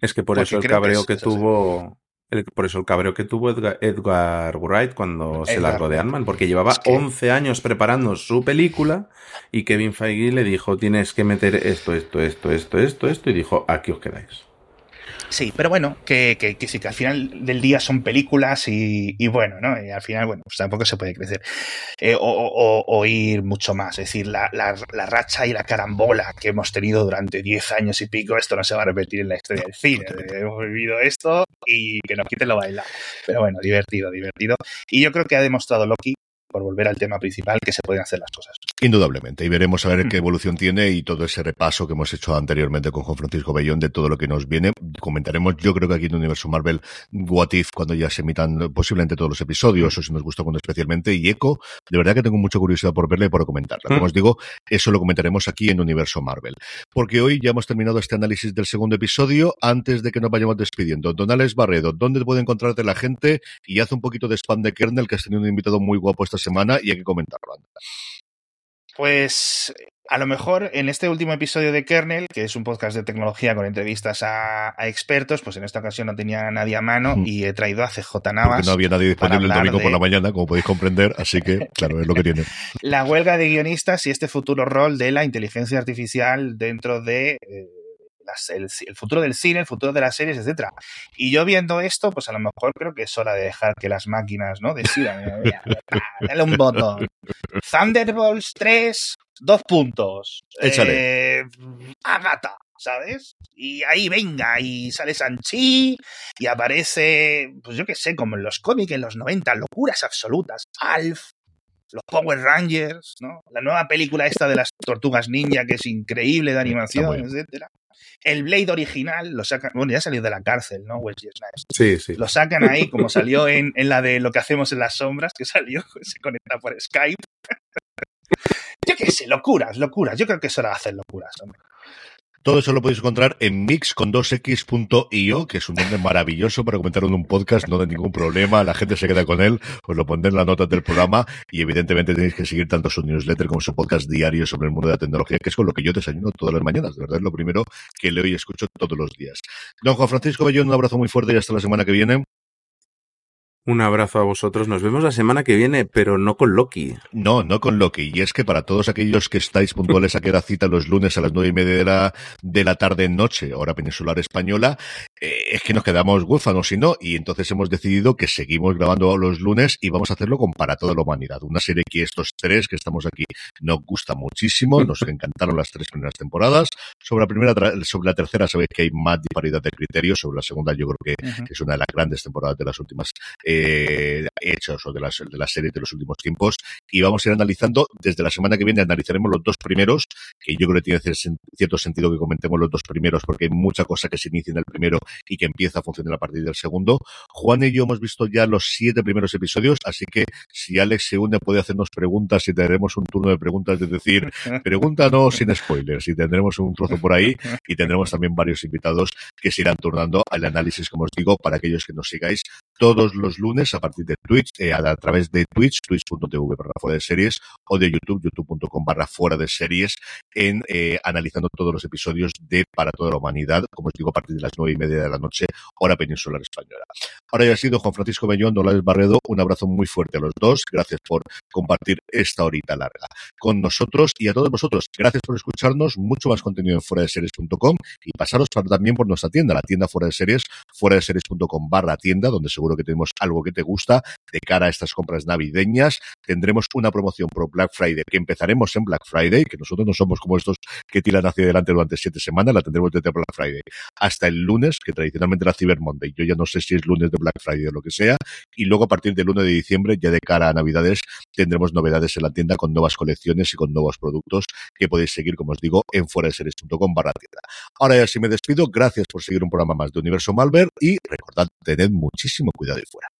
Es que por eso el que cabreo es- que, tuvo. El- por eso el cabreo que tuvo Edgar, Edgar Wright cuando se largó de. Ant-Man, porque llevaba Es que- 11 años preparando su película y Kevin Feige le dijo: Tienes que meter esto, esto, esto, esto, esto, esto, y dijo: Aquí os quedáis. Sí, pero bueno, que, que, que sí, que al final del día son películas y, y bueno, ¿no? Y al final, bueno, pues tampoco se puede crecer eh, o, o- o ir mucho más. Es decir, la, la, la racha y la carambola que hemos tenido durante 10 años y pico, esto no se va a repetir en la historia del cine. Hemos vivido esto y que nos quiten lo bailado. Pero bueno, divertido, divertido. Y yo creo que ha demostrado Loki, por volver al tema principal, que se pueden hacer las cosas. Indudablemente, y veremos a ver Mm. qué evolución tiene y todo ese repaso que hemos hecho anteriormente con Juan Francisco Bellón de todo lo que nos viene. Comentaremos, yo creo que aquí en Universo Marvel, What If, cuando ya se emitan posiblemente todos los episodios, o si nos gusta cuando especialmente, y Echo, de verdad que tengo mucha curiosidad por verla y por comentarla. Como Mm. os digo, eso lo comentaremos aquí en Universo Marvel. Porque hoy ya hemos terminado este análisis del segundo episodio, antes de que nos vayamos despidiendo. Don Alex Barredo, ¿dónde puede encontrarte la gente? Y haz un poquito de spam de Kernel, que has tenido un invitado muy guapo esta semana y hay que comentarlo. anda. Pues a lo mejor en este último episodio de Kernel, que es un podcast de tecnología con entrevistas a, a expertos, pues en esta ocasión no tenía a nadie a mano Mm. y he traído a CJ Porque Navas. no había nadie disponible el domingo por la mañana, como podéis comprender, así que, claro, es lo que tiene. La huelga de guionistas y este futuro rol de la inteligencia artificial dentro de eh, las- el, el futuro del cine, el futuro de las series, etcétera. Y yo viendo esto, pues a lo mejor creo que es hora de dejar que las máquinas, ¿no? Decidan. Mira, mira, Dale un botón. Thunderbolts 3, dos puntos. Échale. Eh, Agatha, ¿sabes? Y ahí venga, y sale Sanchi, y aparece, pues yo qué sé, como en los cómics en los 90, locuras absolutas. Alf, los Power Rangers, ¿no? La nueva película esta de las tortugas ninja, que es increíble de animación, etcétera. El Blade original lo sacan, bueno, ya salió de la cárcel, ¿no? Wesley Snipes. Sí, sí. Lo sacan ahí, como salió en, en la de lo que hacemos en las sombras, que salió, se conecta por Skype. Yo qué sé, locuras, locuras. Yo creo que es hora de hacer locuras, hombre. Todo eso lo podéis encontrar en mix con 2x.io, que es un nombre maravilloso para comentar en un podcast, no de ningún problema, la gente se queda con él, os lo pondré en las notas del programa y evidentemente tenéis que seguir tanto su newsletter como su podcast diario sobre el mundo de la tecnología, que es con lo que yo desayuno todas las mañanas, de verdad es lo primero que leo y escucho todos los días. Don Juan Francisco Bellón, un abrazo muy fuerte y hasta la semana que viene. Un abrazo a vosotros. Nos vemos la semana que viene, pero no con Loki. No, no con Loki. Y es que para todos aquellos que estáis puntuales a que cita los lunes a las nueve y media de la, de la tarde noche, hora peninsular española, eh, es que nos quedamos huérfanos y no. Y entonces hemos decidido que seguimos grabando los lunes y vamos a hacerlo con Para toda la humanidad. Una serie que estos tres que estamos aquí nos gusta muchísimo. Nos encantaron las tres primeras temporadas. Sobre la primera, sobre la tercera sabéis que hay más disparidad de criterios. Sobre la segunda yo creo que es una de las grandes temporadas de las últimas eh, hechos o de las, de las series de los últimos tiempos y vamos a ir analizando desde la semana que viene analizaremos los dos primeros que yo creo que tiene cier- cierto sentido que comentemos los dos primeros porque hay mucha cosa que se inicia en el primero y que empieza a funcionar a partir del segundo. Juan y yo hemos visto ya los siete primeros episodios así que si Alex se une puede hacernos preguntas y tendremos un turno de preguntas de decir pregúntanos sin spoilers y tendremos un trozo por ahí y tendremos también varios invitados que se irán turnando al análisis, como os digo, para aquellos que nos sigáis todos los lunes a partir de Twitch, eh, a, a través de Twitch, twitch.tv barra fuera de series, o de YouTube, youtube.com barra fuera de series, en eh, analizando todos los episodios de Para toda la humanidad, como os digo, a partir de las nueve y media de la noche, hora peninsular española. Ahora ya ha sido Juan Francisco Bellón, Dolores Barredo, un abrazo muy fuerte a los dos, gracias por compartir esta horita larga con nosotros y a todos vosotros. Gracias por escucharnos, mucho más contenido en fuera de series.com y pasaros también por nuestra tienda, la tienda fuera de series, fuera de series.com barra tienda, donde seguro que tenemos algo que te gusta de cara a estas compras navideñas. Tendremos una promoción por Black Friday, que empezaremos en Black Friday, que nosotros no somos como estos que tiran hacia adelante durante siete semanas, la tendremos desde Black Friday hasta el lunes, que tradicionalmente era Cyber Monday. Yo ya no sé si es lunes de Black Friday o lo que sea. Y luego a partir del 1 de diciembre, ya de cara a Navidades, tendremos novedades en la tienda con nuevas colecciones y con nuevos productos que podéis seguir, como os digo, en fueradeseries.com barra tienda. Ahora ya sí me despido. Gracias por seguir un programa más de Universo Malver y recordad, tened muchísimo cuidado ahí fuera.